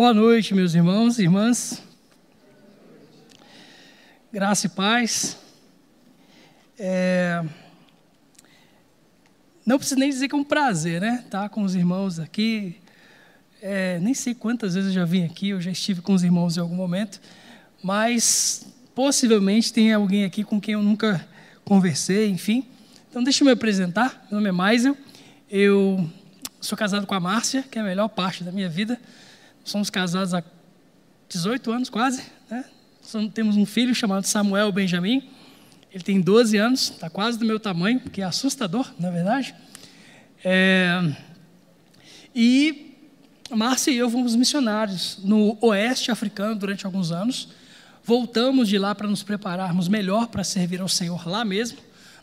Boa noite, meus irmãos e irmãs. Graça e paz. É... Não preciso nem dizer que é um prazer, né? Estar tá com os irmãos aqui. É, nem sei quantas vezes eu já vim aqui, eu já estive com os irmãos em algum momento, mas possivelmente tem alguém aqui com quem eu nunca conversei, enfim. Então, deixa eu me apresentar. Meu nome é Maisel. Eu sou casado com a Márcia, que é a melhor parte da minha vida. Somos casados há 18 anos, quase. Né? Temos um filho chamado Samuel Benjamin. Ele tem 12 anos, está quase do meu tamanho, que é assustador, na é verdade. É... E Márcia e eu fomos missionários no oeste africano durante alguns anos. Voltamos de lá para nos prepararmos melhor para servir ao Senhor lá mesmo.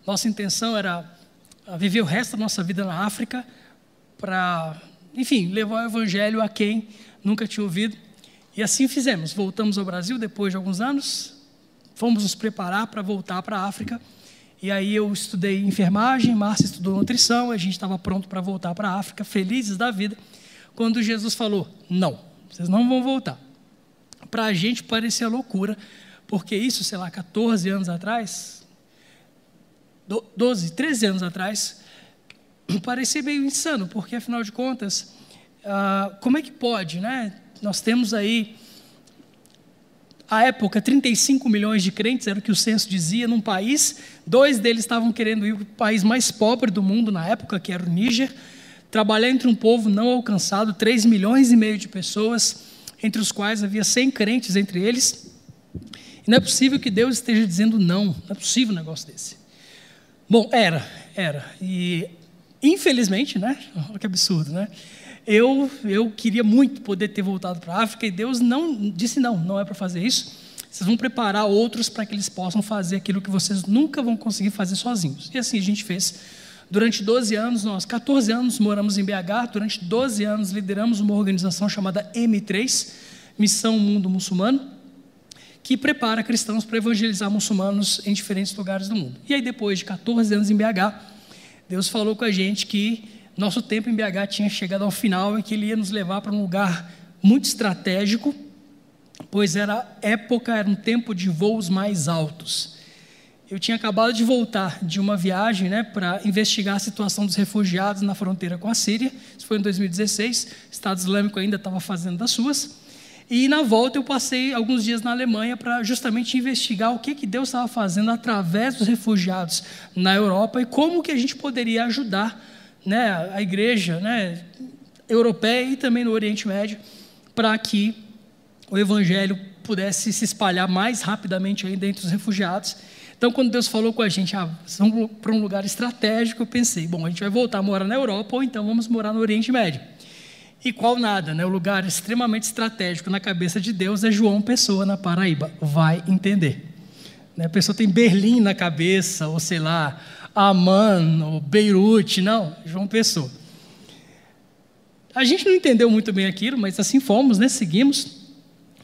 Nossa intenção era viver o resto da nossa vida na África, para, enfim, levar o evangelho a quem nunca tinha ouvido. E assim fizemos. Voltamos ao Brasil depois de alguns anos, fomos nos preparar para voltar para a África. E aí eu estudei enfermagem, Márcia estudou nutrição, a gente estava pronto para voltar para a África, felizes da vida, quando Jesus falou: Não, vocês não vão voltar. Para a gente parecia loucura, porque isso, sei lá, 14 anos atrás, 12, 13 anos atrás, parecia meio insano, porque afinal de contas, ah, como é que pode, né? Nós temos aí, à época, 35 milhões de crentes, era o que o censo dizia, num país. Dois deles estavam querendo ir para o país mais pobre do mundo na época, que era o Níger. Trabalhar entre um povo não alcançado, 3 milhões e meio de pessoas, entre os quais havia 100 crentes entre eles. E não é possível que Deus esteja dizendo não, não é possível um negócio desse. Bom, era, era. E infelizmente, né? Olha que absurdo, né? Eu, eu queria muito poder ter voltado para a África e Deus não disse não, não é para fazer isso. Vocês vão preparar outros para que eles possam fazer aquilo que vocês nunca vão conseguir fazer sozinhos. E assim a gente fez. Durante 12 anos, nós, 14 anos, moramos em BH. Durante 12 anos, lideramos uma organização chamada M3, Missão Mundo Muçulmano, que prepara cristãos para evangelizar muçulmanos em diferentes lugares do mundo. E aí, depois de 14 anos em BH, Deus falou com a gente que nosso tempo em BH tinha chegado ao final e que ele ia nos levar para um lugar muito estratégico, pois era época, era um tempo de voos mais altos. Eu tinha acabado de voltar de uma viagem né, para investigar a situação dos refugiados na fronteira com a Síria. Isso foi em 2016. O Estado Islâmico ainda estava fazendo das suas. E na volta eu passei alguns dias na Alemanha para justamente investigar o que, que Deus estava fazendo através dos refugiados na Europa e como que a gente poderia ajudar né, a igreja né, europeia e também no Oriente Médio, para que o evangelho pudesse se espalhar mais rapidamente ainda entre os refugiados. Então, quando Deus falou com a gente, ah, vamos para um lugar estratégico, eu pensei, bom, a gente vai voltar a morar na Europa ou então vamos morar no Oriente Médio. E qual nada, né? O lugar extremamente estratégico na cabeça de Deus é João Pessoa, na Paraíba. Vai entender. Né? A pessoa tem Berlim na cabeça, ou sei lá, Amman, ou Beirute, não, João Pessoa. A gente não entendeu muito bem aquilo, mas assim fomos, né? Seguimos.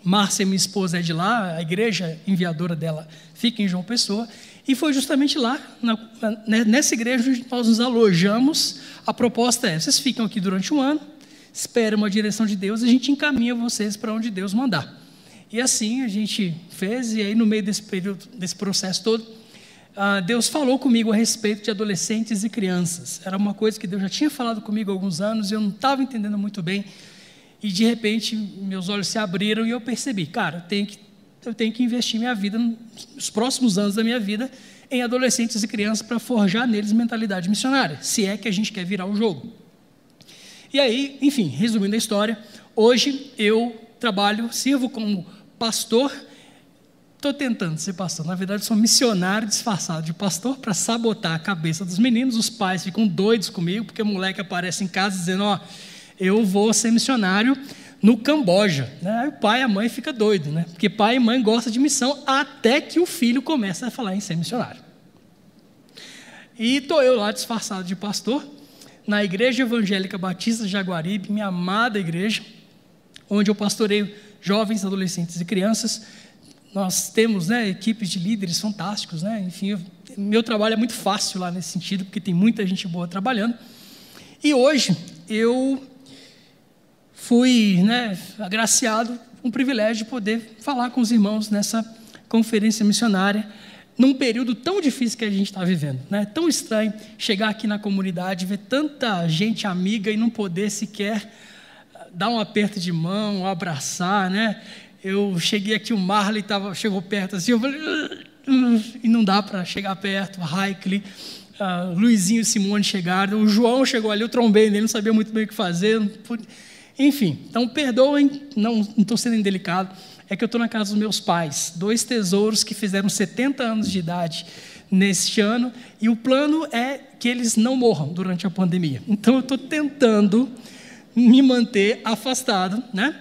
Márcia, minha esposa, é de lá, a igreja enviadora dela fica em João Pessoa. E foi justamente lá, na, né, nessa igreja, onde nós nos alojamos. A proposta é: vocês ficam aqui durante um ano, esperam uma direção de Deus, a gente encaminha vocês para onde Deus mandar. E assim a gente fez, e aí no meio desse período, desse processo todo, ah, Deus falou comigo a respeito de adolescentes e crianças. Era uma coisa que Deus já tinha falado comigo há alguns anos e eu não estava entendendo muito bem. E de repente meus olhos se abriram e eu percebi, cara, eu tenho que, eu tenho que investir minha vida, nos próximos anos da minha vida, em adolescentes e crianças para forjar neles mentalidade missionária, se é que a gente quer virar o jogo. E aí, enfim, resumindo a história, hoje eu trabalho, sirvo como pastor Estou tentando ser pastor. Na verdade, sou missionário disfarçado de pastor para sabotar a cabeça dos meninos. Os pais ficam doidos comigo, porque o moleque aparece em casa dizendo: Ó, eu vou ser missionário no Camboja. Né? Aí o pai e a mãe ficam doidos, né? porque pai e mãe gostam de missão até que o filho começa a falar em ser missionário. E estou eu lá disfarçado de pastor, na Igreja Evangélica Batista de Jaguaribe, minha amada igreja, onde eu pastoreio jovens, adolescentes e crianças nós temos né, equipes de líderes fantásticos, né? enfim, eu, meu trabalho é muito fácil lá nesse sentido, porque tem muita gente boa trabalhando. E hoje eu fui né, agraciado um privilégio de poder falar com os irmãos nessa conferência missionária, num período tão difícil que a gente está vivendo. Né? Tão estranho chegar aqui na comunidade, ver tanta gente amiga e não poder sequer dar um aperto de mão, abraçar. Né? Eu cheguei aqui, o Marley tava, chegou perto assim, eu falei, e não dá para chegar perto, Raikli uh, Luizinho e Simone chegaram, o João chegou ali, eu trombei nele, não sabia muito bem o que fazer. Enfim, então perdoem, não estou sendo indelicado, é que eu estou na casa dos meus pais, dois tesouros que fizeram 70 anos de idade neste ano, e o plano é que eles não morram durante a pandemia. Então eu estou tentando me manter afastado, né?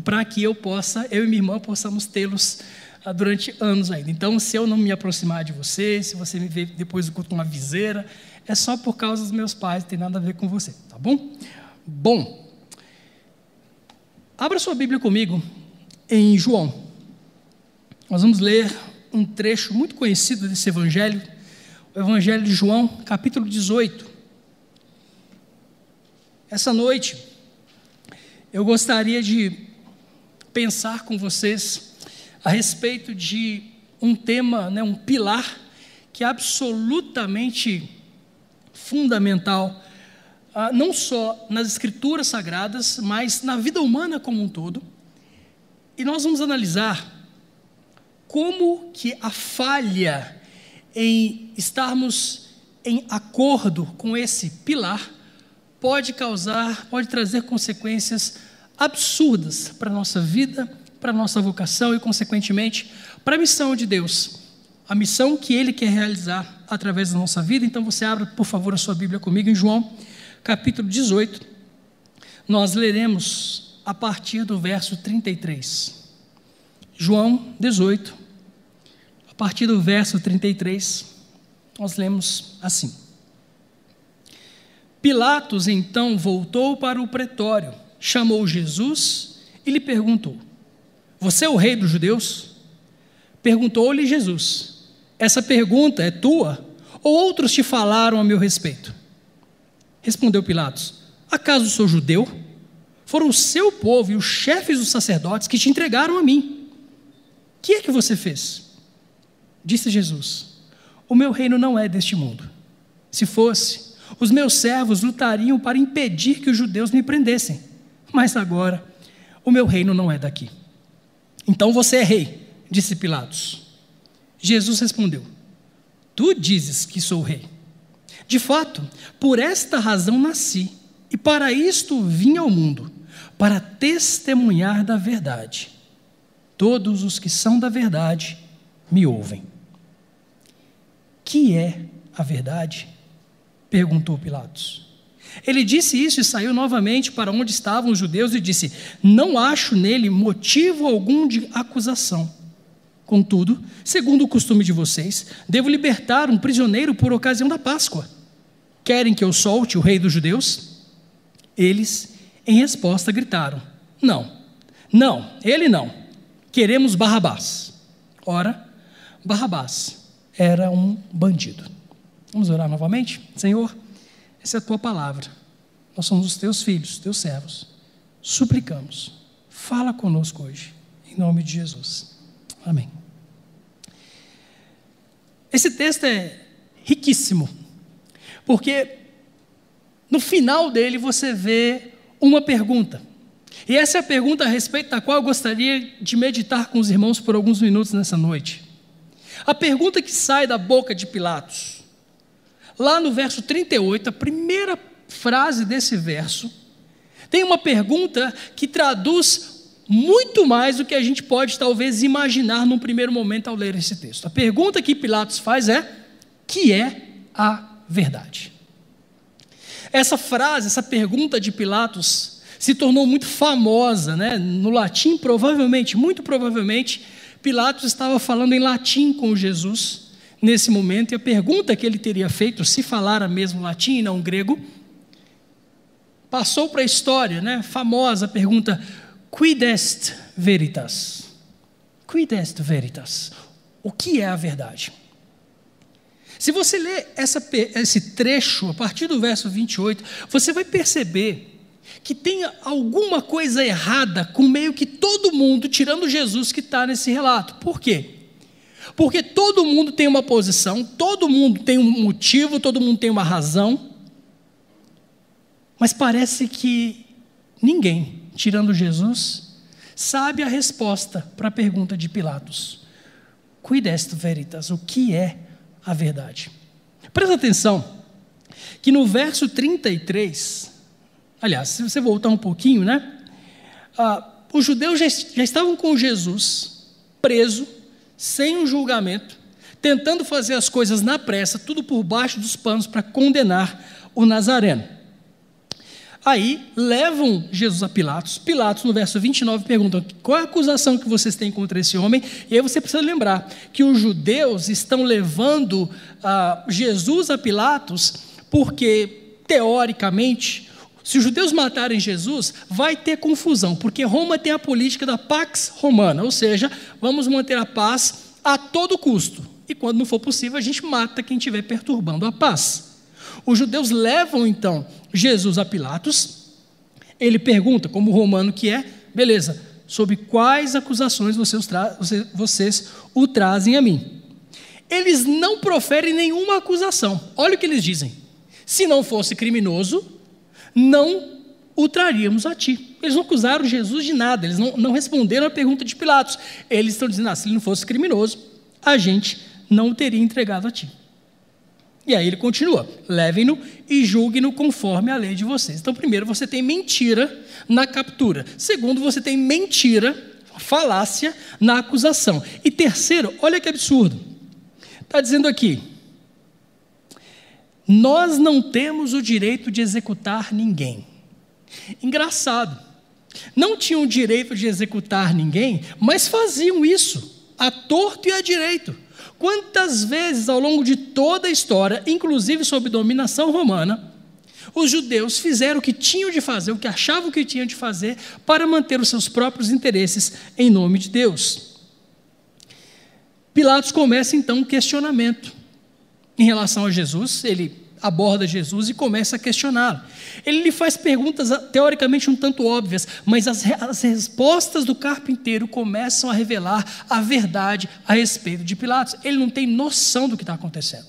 Para que eu possa, eu e minha irmã possamos tê-los ah, durante anos ainda. Então, se eu não me aproximar de você, se você me ver depois do culto com uma viseira, é só por causa dos meus pais, não tem nada a ver com você, tá bom? Bom, abra sua Bíblia comigo em João. Nós vamos ler um trecho muito conhecido desse evangelho, o Evangelho de João, capítulo 18. Essa noite, eu gostaria de pensar com vocês a respeito de um tema, né, um pilar que é absolutamente fundamental, ah, não só nas escrituras sagradas, mas na vida humana como um todo. E nós vamos analisar como que a falha em estarmos em acordo com esse pilar pode causar, pode trazer consequências absurdas para a nossa vida para a nossa vocação e, consequentemente, para a missão de Deus, a missão que Ele quer realizar através da nossa vida. Então, você abre, por favor, a sua Bíblia comigo em João, capítulo 18. Nós leremos a partir do verso 33. João 18, a partir do verso 33, nós lemos assim. Pilatos então voltou para o pretório, chamou Jesus e lhe perguntou: você é o rei dos judeus? Perguntou-lhe Jesus: Essa pergunta é tua? Ou outros te falaram a meu respeito? Respondeu Pilatos: Acaso sou judeu? Foram o seu povo e os chefes dos sacerdotes que te entregaram a mim. Que é que você fez? Disse Jesus: O meu reino não é deste mundo. Se fosse, os meus servos lutariam para impedir que os judeus me prendessem. Mas agora, o meu reino não é daqui. Então você é rei, disse Pilatos. Jesus respondeu: Tu dizes que sou rei. De fato, por esta razão nasci, e para isto vim ao mundo, para testemunhar da verdade. Todos os que são da verdade me ouvem. Que é a verdade? perguntou Pilatos. Ele disse isso e saiu novamente para onde estavam os judeus e disse: Não acho nele motivo algum de acusação. Contudo, segundo o costume de vocês, devo libertar um prisioneiro por ocasião da Páscoa. Querem que eu solte o rei dos judeus? Eles, em resposta, gritaram: Não, não, ele não. Queremos Barrabás. Ora, Barrabás era um bandido. Vamos orar novamente? Senhor. Essa é a tua palavra. Nós somos os teus filhos, teus servos. Suplicamos. Fala conosco hoje, em nome de Jesus. Amém. Esse texto é riquíssimo, porque no final dele você vê uma pergunta. E essa é a pergunta a respeito da qual eu gostaria de meditar com os irmãos por alguns minutos nessa noite. A pergunta que sai da boca de Pilatos lá no verso 38, a primeira frase desse verso, tem uma pergunta que traduz muito mais do que a gente pode talvez imaginar num primeiro momento ao ler esse texto. A pergunta que Pilatos faz é: que é a verdade? Essa frase, essa pergunta de Pilatos se tornou muito famosa, né? No latim, provavelmente, muito provavelmente, Pilatos estava falando em latim com Jesus nesse momento, e a pergunta que ele teria feito, se falara mesmo latim e não grego, passou para a história, né? famosa pergunta: Quid est veritas? Quid est veritas? O que é a verdade? Se você ler essa, esse trecho, a partir do verso 28, você vai perceber que tenha alguma coisa errada com meio que todo mundo, tirando Jesus que está nesse relato. Por quê? Porque todo mundo tem uma posição, todo mundo tem um motivo, todo mundo tem uma razão, mas parece que ninguém, tirando Jesus, sabe a resposta para a pergunta de Pilatos. Cuide est veritas, o que é a verdade? Presta atenção que no verso 33, aliás, se você voltar um pouquinho, né? Ah, os judeus já, já estavam com Jesus preso, sem um julgamento, tentando fazer as coisas na pressa, tudo por baixo dos panos para condenar o Nazareno. Aí levam Jesus a Pilatos. Pilatos, no verso 29, pergunta: qual é a acusação que vocês têm contra esse homem? E aí você precisa lembrar que os judeus estão levando ah, Jesus a Pilatos porque, teoricamente, se os judeus matarem Jesus, vai ter confusão, porque Roma tem a política da Pax Romana, ou seja, vamos manter a paz a todo custo. E quando não for possível, a gente mata quem estiver perturbando a paz. Os judeus levam então Jesus a Pilatos. Ele pergunta, como romano que é, beleza, sobre quais acusações vocês, vocês o trazem a mim. Eles não proferem nenhuma acusação. Olha o que eles dizem. Se não fosse criminoso, não o a ti. Eles não acusaram Jesus de nada, eles não, não responderam à pergunta de Pilatos. Eles estão dizendo, ah, se ele não fosse criminoso, a gente não o teria entregado a ti. E aí ele continua: levem-no e julguem-no conforme a lei de vocês. Então, primeiro, você tem mentira na captura. Segundo, você tem mentira, falácia na acusação. E terceiro, olha que absurdo. Está dizendo aqui: nós não temos o direito de executar ninguém. Engraçado. Não tinham o direito de executar ninguém, mas faziam isso, a torto e a direito. Quantas vezes ao longo de toda a história, inclusive sob dominação romana, os judeus fizeram o que tinham de fazer, o que achavam que tinham de fazer, para manter os seus próprios interesses em nome de Deus. Pilatos começa então um questionamento em relação a Jesus, ele aborda Jesus e começa a questioná-lo. Ele lhe faz perguntas teoricamente um tanto óbvias, mas as, as, respostas do carpinteiro começam a revelar a verdade a respeito de Pilatos. Ele não tem noção do que está acontecendo.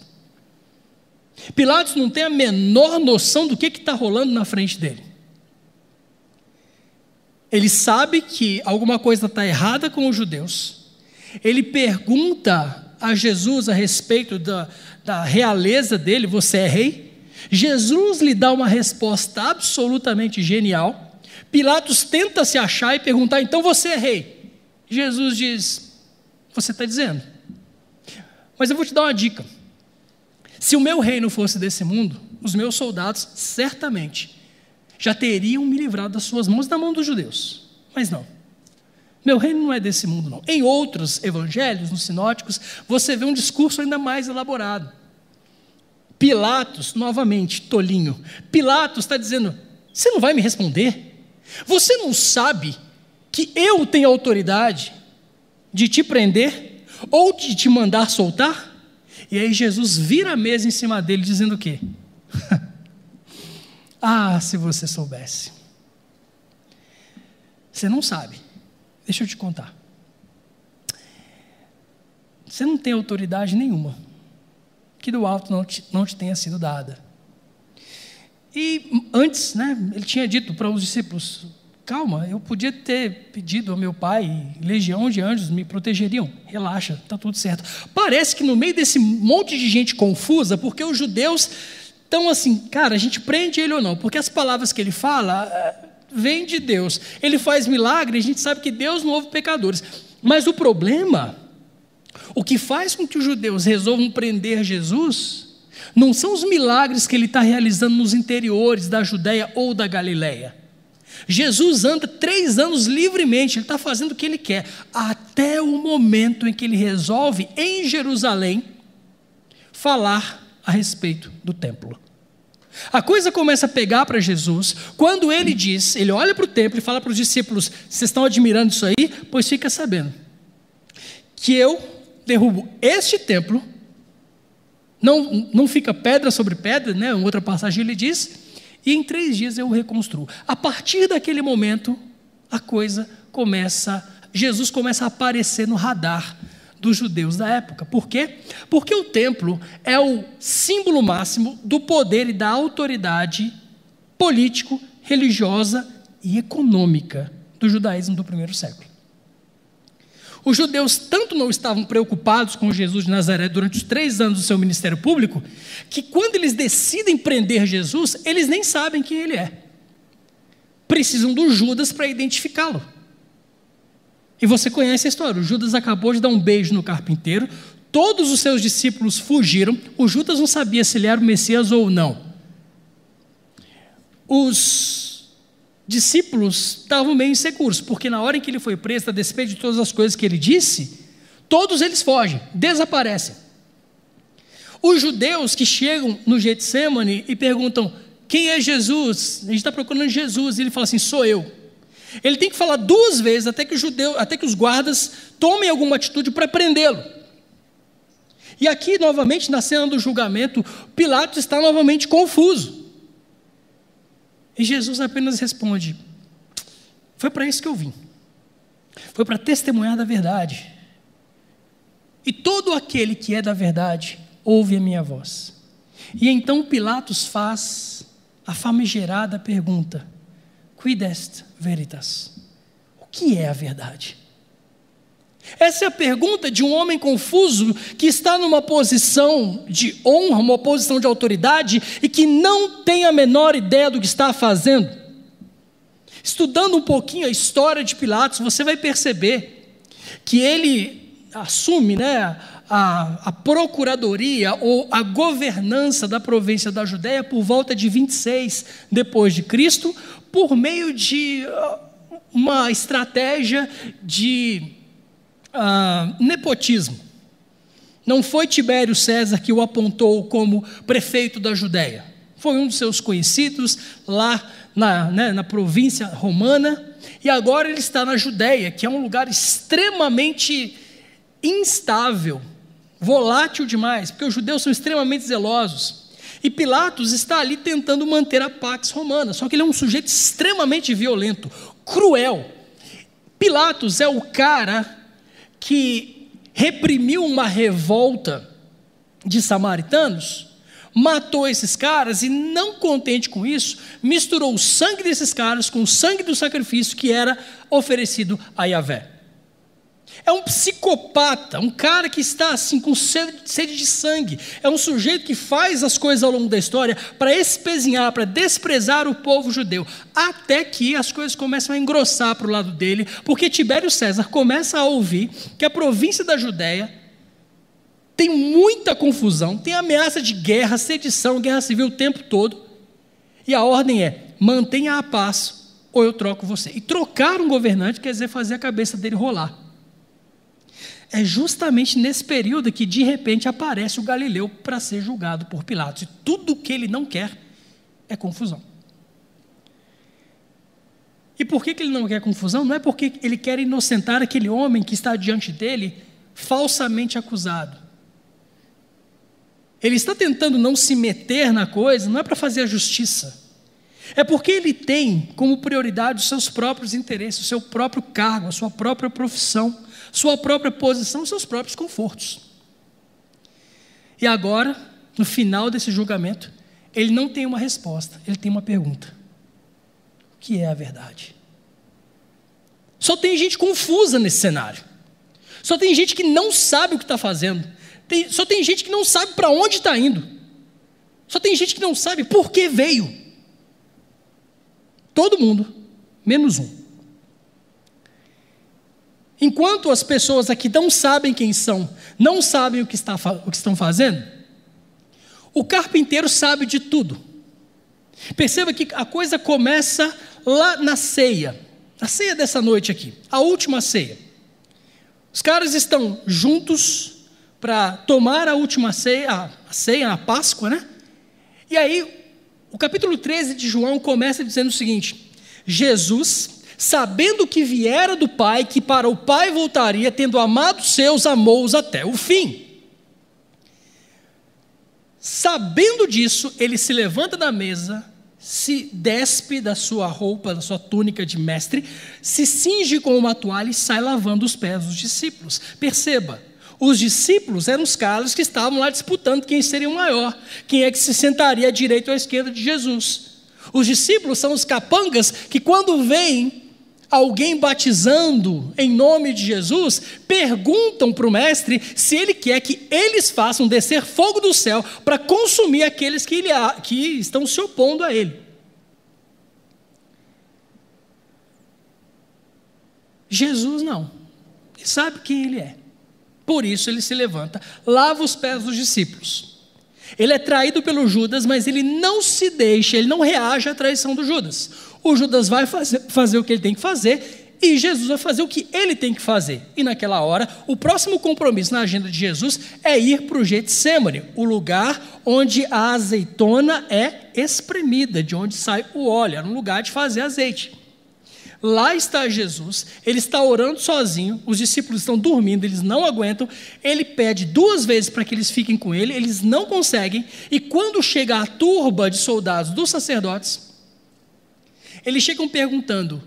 Pilatos não tem a menor noção do que está rolando na frente dele. Ele sabe que alguma coisa está errada com os judeus. Ele pergunta a Jesus a respeito da, da realeza dele: Você é rei? Jesus lhe dá uma resposta absolutamente genial. Pilatos tenta se achar e perguntar: Então você é rei? Jesus diz: Você está dizendo. Mas eu vou te dar uma dica. Se o meu reino fosse desse mundo, os meus soldados certamente já teriam me livrado das suas mãos e da mão dos judeus. Mas não. Meu reino não é desse mundo, não. Em outros evangelhos, nos sinóticos, você vê um discurso ainda mais elaborado. Pilatos, novamente, tolinho. Pilatos está dizendo: Você não vai me responder? Você não sabe que eu tenho autoridade de te prender ou de te mandar soltar? E aí Jesus vira a mesa em cima dele, dizendo o quê? ah, se você soubesse. Você não sabe. Deixa eu te contar. Você não tem autoridade nenhuma que do alto não te, não te tenha sido dada. E antes, né, ele tinha dito para os discípulos: calma, eu podia ter pedido ao meu pai, legião de anjos me protegeriam. Relaxa, está tudo certo. Parece que no meio desse monte de gente confusa, porque os judeus estão assim, cara, a gente prende ele ou não? Porque as palavras que ele fala vem de Deus. Ele faz milagre, a gente sabe que Deus não ouve pecadores. Mas o problema, o que faz com que os judeus resolvam prender Jesus, não são os milagres que ele está realizando nos interiores da Judéia ou da Galiléia. Jesus anda três anos livremente, ele está fazendo o que ele quer, até o momento em que ele resolve, em Jerusalém, falar a respeito do templo. A coisa começa a pegar para Jesus quando ele diz, ele olha para o templo e fala para os discípulos: Vocês estão admirando isso aí? Pois fica sabendo que eu derrubo este templo, não, não fica pedra sobre pedra, né? Em outra passagem ele diz, e em três dias eu o reconstruo. A partir daquele momento, a coisa começa, Jesus começa a aparecer no radar dos judeus da época. Por quê? Porque o templo é o símbolo máximo do poder e da autoridade político, religiosa e econômica do judaísmo do primeiro século. Os judeus tanto não estavam preocupados com Jesus de Nazaré durante os três anos do seu ministério público, que quando eles decidem prender Jesus, eles nem sabem quem ele é. Precisam do Judas para identificá-lo. E você conhece a história: o Judas acabou de dar um beijo no carpinteiro, todos os seus discípulos fugiram, o Judas não sabia se ele era o Messias ou não. Os discípulos estavam meio inseguros, porque na hora em que ele foi preso, a despeito de todas as coisas que ele disse, todos eles fogem, desaparecem. Os judeus que chegam no Getsemane e perguntam: quem é Jesus? A gente está procurando Jesus, e ele fala assim: sou eu. Ele tem que falar duas vezes até que, judeu, até que os guardas tomem alguma atitude para prendê-lo. E aqui, novamente, na cena do julgamento, Pilatos está novamente confuso. E Jesus apenas responde: Foi para isso que eu vim. Foi para testemunhar da verdade. E todo aquele que é da verdade ouve a minha voz. E então Pilatos faz a famigerada pergunta: Quid est veritas? O que é a verdade? Essa é a pergunta de um homem confuso que está numa posição de honra, uma posição de autoridade e que não tem a menor ideia do que está fazendo. Estudando um pouquinho a história de Pilatos, você vai perceber que ele assume né, a, a procuradoria ou a governança da província da Judéia por volta de 26 depois de Cristo, por meio de uh, uma estratégia de ah, nepotismo. Não foi Tibério César que o apontou como prefeito da Judéia. Foi um dos seus conhecidos lá na, né, na província romana. E agora ele está na Judéia, que é um lugar extremamente instável, volátil demais, porque os judeus são extremamente zelosos. E Pilatos está ali tentando manter a pax romana, só que ele é um sujeito extremamente violento, cruel. Pilatos é o cara que reprimiu uma revolta de samaritanos, matou esses caras e, não contente com isso, misturou o sangue desses caras com o sangue do sacrifício que era oferecido a Yahvé. É um psicopata, um cara que está assim com sede de sangue. É um sujeito que faz as coisas ao longo da história para espezinhar, para desprezar o povo judeu, até que as coisas começam a engrossar para o lado dele, porque Tibério César começa a ouvir que a província da Judéia tem muita confusão, tem ameaça de guerra, sedição, guerra civil o tempo todo. E a ordem é: mantenha a paz ou eu troco você. E trocar um governante quer dizer fazer a cabeça dele rolar. É justamente nesse período que de repente aparece o Galileu para ser julgado por Pilatos. E tudo que ele não quer é confusão. E por que, que ele não quer confusão? Não é porque ele quer inocentar aquele homem que está diante dele falsamente acusado. Ele está tentando não se meter na coisa, não é para fazer a justiça. É porque ele tem como prioridade os seus próprios interesses, o seu próprio cargo, a sua própria profissão sua própria posição, seus próprios confortos. E agora, no final desse julgamento, ele não tem uma resposta, ele tem uma pergunta: O que é a verdade? Só tem gente confusa nesse cenário. Só tem gente que não sabe o que está fazendo. Tem, só tem gente que não sabe para onde está indo. Só tem gente que não sabe por que veio. Todo mundo, menos um. Enquanto as pessoas aqui não sabem quem são, não sabem o que, está, o que estão fazendo, o carpinteiro sabe de tudo. Perceba que a coisa começa lá na ceia, a ceia dessa noite aqui, a última ceia. Os caras estão juntos para tomar a última ceia, a ceia, a Páscoa, né? E aí, o capítulo 13 de João começa dizendo o seguinte: Jesus sabendo que viera do Pai, que para o Pai voltaria, tendo amado seus, amou-os até o fim. Sabendo disso, ele se levanta da mesa, se despe da sua roupa, da sua túnica de mestre, se cinge com uma toalha e sai lavando os pés dos discípulos. Perceba, os discípulos eram os caras que estavam lá disputando quem seria o maior, quem é que se sentaria à direita ou à esquerda de Jesus. Os discípulos são os capangas que, quando veem alguém batizando em nome de Jesus, perguntam para o mestre se ele quer que eles façam descer fogo do céu para consumir aqueles que, ele, que estão se opondo a ele. Jesus não, ele sabe quem ele é. Por isso ele se levanta, lava os pés dos discípulos. Ele é traído pelo Judas, mas ele não se deixa, ele não reage à traição do Judas. O Judas vai fazer, fazer o que ele tem que fazer e Jesus vai fazer o que ele tem que fazer. E naquela hora, o próximo compromisso na agenda de Jesus é ir para o Getsemane, o lugar onde a azeitona é espremida, de onde sai o óleo, era um lugar de fazer azeite. Lá está Jesus, ele está orando sozinho, os discípulos estão dormindo, eles não aguentam. Ele pede duas vezes para que eles fiquem com ele, eles não conseguem. E quando chega a turba de soldados dos sacerdotes, eles chegam perguntando: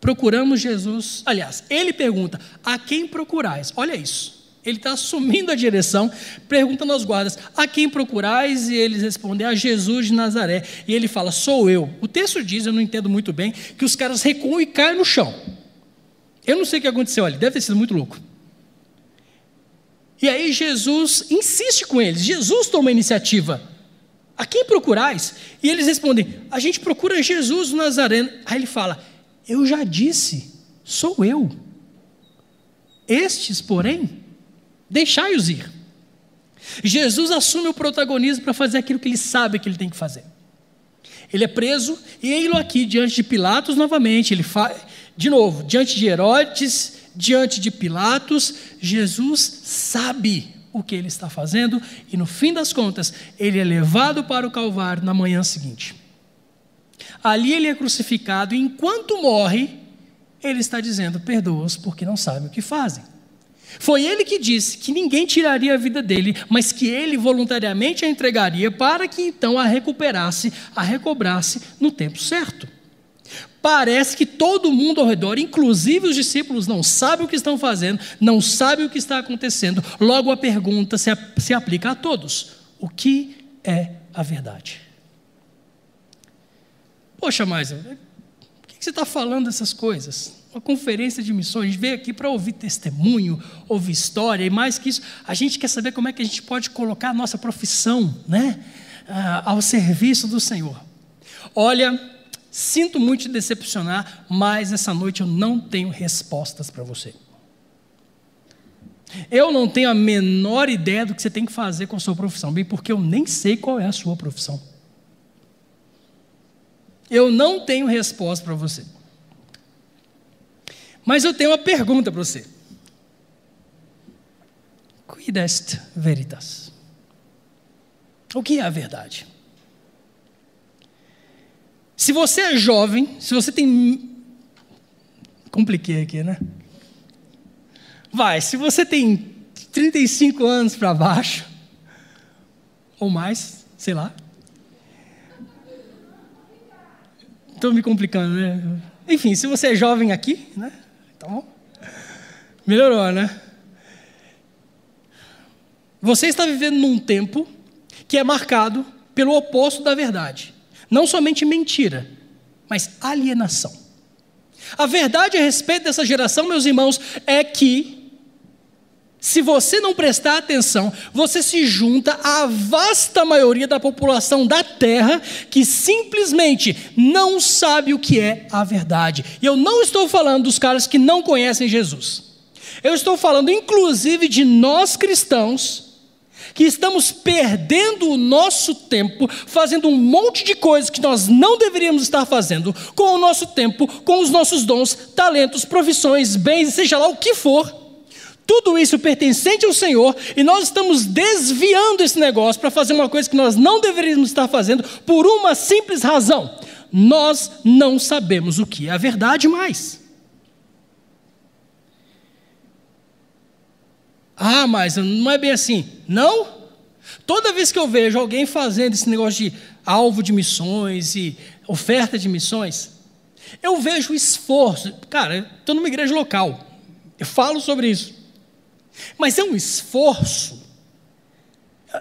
procuramos Jesus. Aliás, ele pergunta: a quem procurais? Olha isso. Ele está assumindo a direção, perguntando aos guardas: a quem procurais? E eles respondem: a Jesus de Nazaré. E ele fala: sou eu. O texto diz, eu não entendo muito bem, que os caras recuam e caem no chão. Eu não sei o que aconteceu ali, deve ter sido muito louco. E aí Jesus insiste com eles, Jesus toma a iniciativa. A quem procurais? E eles respondem: A gente procura Jesus o Nazareno. Aí ele fala: Eu já disse, sou eu. Estes, porém, Deixai-os ir. Jesus assume o protagonismo para fazer aquilo que ele sabe que ele tem que fazer. Ele é preso e ele aqui diante de Pilatos novamente. Ele faz, de novo, diante de Herodes, diante de Pilatos, Jesus sabe o que ele está fazendo e no fim das contas, ele é levado para o Calvário na manhã seguinte. Ali ele é crucificado e enquanto morre, ele está dizendo: perdoa-os porque não sabem o que fazem. Foi ele que disse que ninguém tiraria a vida dele, mas que ele voluntariamente a entregaria para que então a recuperasse, a recobrasse no tempo certo. Parece que todo mundo ao redor, inclusive os discípulos, não sabe o que estão fazendo, não sabe o que está acontecendo. Logo a pergunta se, se aplica a todos: o que é a verdade? Poxa, mas por que você está falando essas coisas? uma conferência de missões, a gente veio aqui para ouvir testemunho, ouvir história, e mais que isso, a gente quer saber como é que a gente pode colocar a nossa profissão né, ao serviço do Senhor. Olha, sinto muito te decepcionar, mas essa noite eu não tenho respostas para você. Eu não tenho a menor ideia do que você tem que fazer com a sua profissão, bem porque eu nem sei qual é a sua profissão. Eu não tenho resposta para você. Mas eu tenho uma pergunta para você. Quid est veritas? O que é a verdade? Se você é jovem, se você tem. Compliquei aqui, né? Vai, se você tem 35 anos para baixo, ou mais, sei lá. Estou me complicando, né? Enfim, se você é jovem aqui, né? Então, melhorou, né? Você está vivendo num tempo que é marcado pelo oposto da verdade. Não somente mentira, mas alienação. A verdade a respeito dessa geração, meus irmãos, é que se você não prestar atenção, você se junta à vasta maioria da população da terra que simplesmente não sabe o que é a verdade. E eu não estou falando dos caras que não conhecem Jesus. Eu estou falando inclusive de nós cristãos que estamos perdendo o nosso tempo fazendo um monte de coisas que nós não deveríamos estar fazendo com o nosso tempo, com os nossos dons, talentos, profissões, bens, seja lá o que for tudo isso pertencente ao Senhor, e nós estamos desviando esse negócio para fazer uma coisa que nós não deveríamos estar fazendo por uma simples razão: nós não sabemos o que é a verdade mais. Ah, mas não é bem assim. Não? Toda vez que eu vejo alguém fazendo esse negócio de alvo de missões e oferta de missões, eu vejo esforço. Cara, estou numa igreja local, eu falo sobre isso. Mas é um esforço,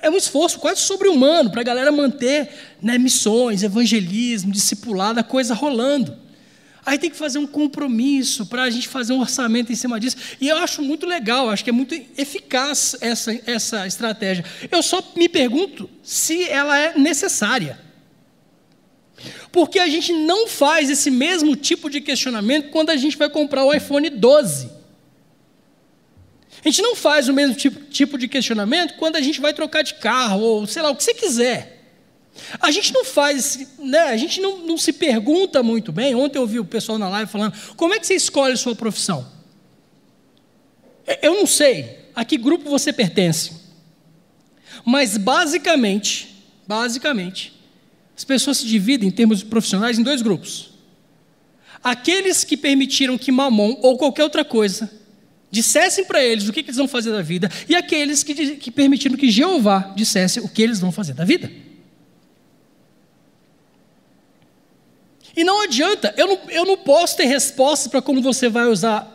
é um esforço quase sobre-humano para a galera manter né, missões, evangelismo, discipulado, a coisa rolando. Aí tem que fazer um compromisso para a gente fazer um orçamento em cima disso. E eu acho muito legal, acho que é muito eficaz essa, essa estratégia. Eu só me pergunto se ela é necessária. Porque a gente não faz esse mesmo tipo de questionamento quando a gente vai comprar o iPhone 12. A gente não faz o mesmo tipo, tipo de questionamento quando a gente vai trocar de carro, ou sei lá, o que você quiser. A gente não faz, né, a gente não, não se pergunta muito bem. Ontem eu ouvi o pessoal na live falando: como é que você escolhe a sua profissão? Eu não sei a que grupo você pertence, mas basicamente, basicamente, as pessoas se dividem em termos profissionais em dois grupos. Aqueles que permitiram que Mamon ou qualquer outra coisa dissessem para eles o que, que, eles vão fazer da vida, e aqueles que, que permitiram que Jeová dissesse o que eles vão fazer da vida. E não adianta, eu não, eu não posso ter resposta para como você vai usar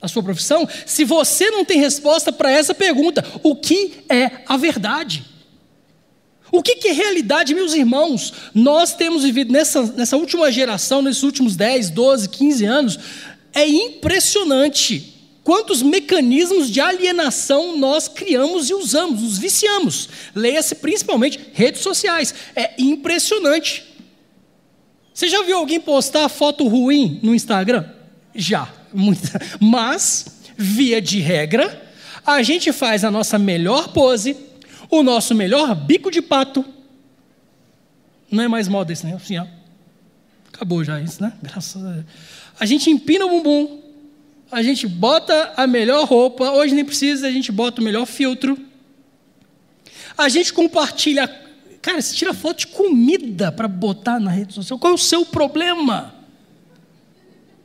a sua profissão se você não tem resposta para essa pergunta: o que é a verdade? O que, que é realidade, meus irmãos? Nós temos vivido nessa, nessa última geração, nesses últimos 10, 12, 15 anos, é impressionante quantos mecanismos de alienação nós criamos e usamos, nos viciamos. Leia-se principalmente redes sociais. É impressionante. Você já viu alguém postar foto ruim no Instagram? Já, muita. Mas, via de regra, a gente faz a nossa melhor pose, o nosso melhor bico de pato. Não é mais moda isso, né? Assim, ó. Acabou já isso, né? Graças a Deus. A gente empina o bumbum, a gente bota a melhor roupa, hoje nem precisa, a gente bota o melhor filtro. A gente compartilha Cara, você tira foto de comida para botar na rede social. Qual é o seu problema?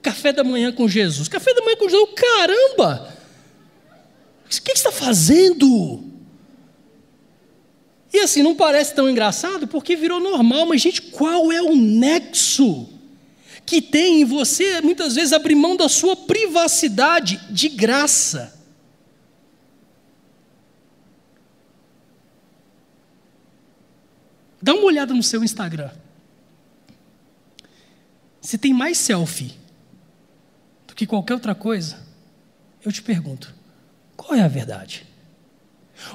Café da manhã com Jesus. Café da manhã com Jesus, caramba! O que você está fazendo? E assim, não parece tão engraçado porque virou normal, mas gente, qual é o nexo que tem em você, muitas vezes, abrir mão da sua privacidade de graça? Dá uma olhada no seu Instagram. Se tem mais selfie do que qualquer outra coisa, eu te pergunto: qual é a verdade?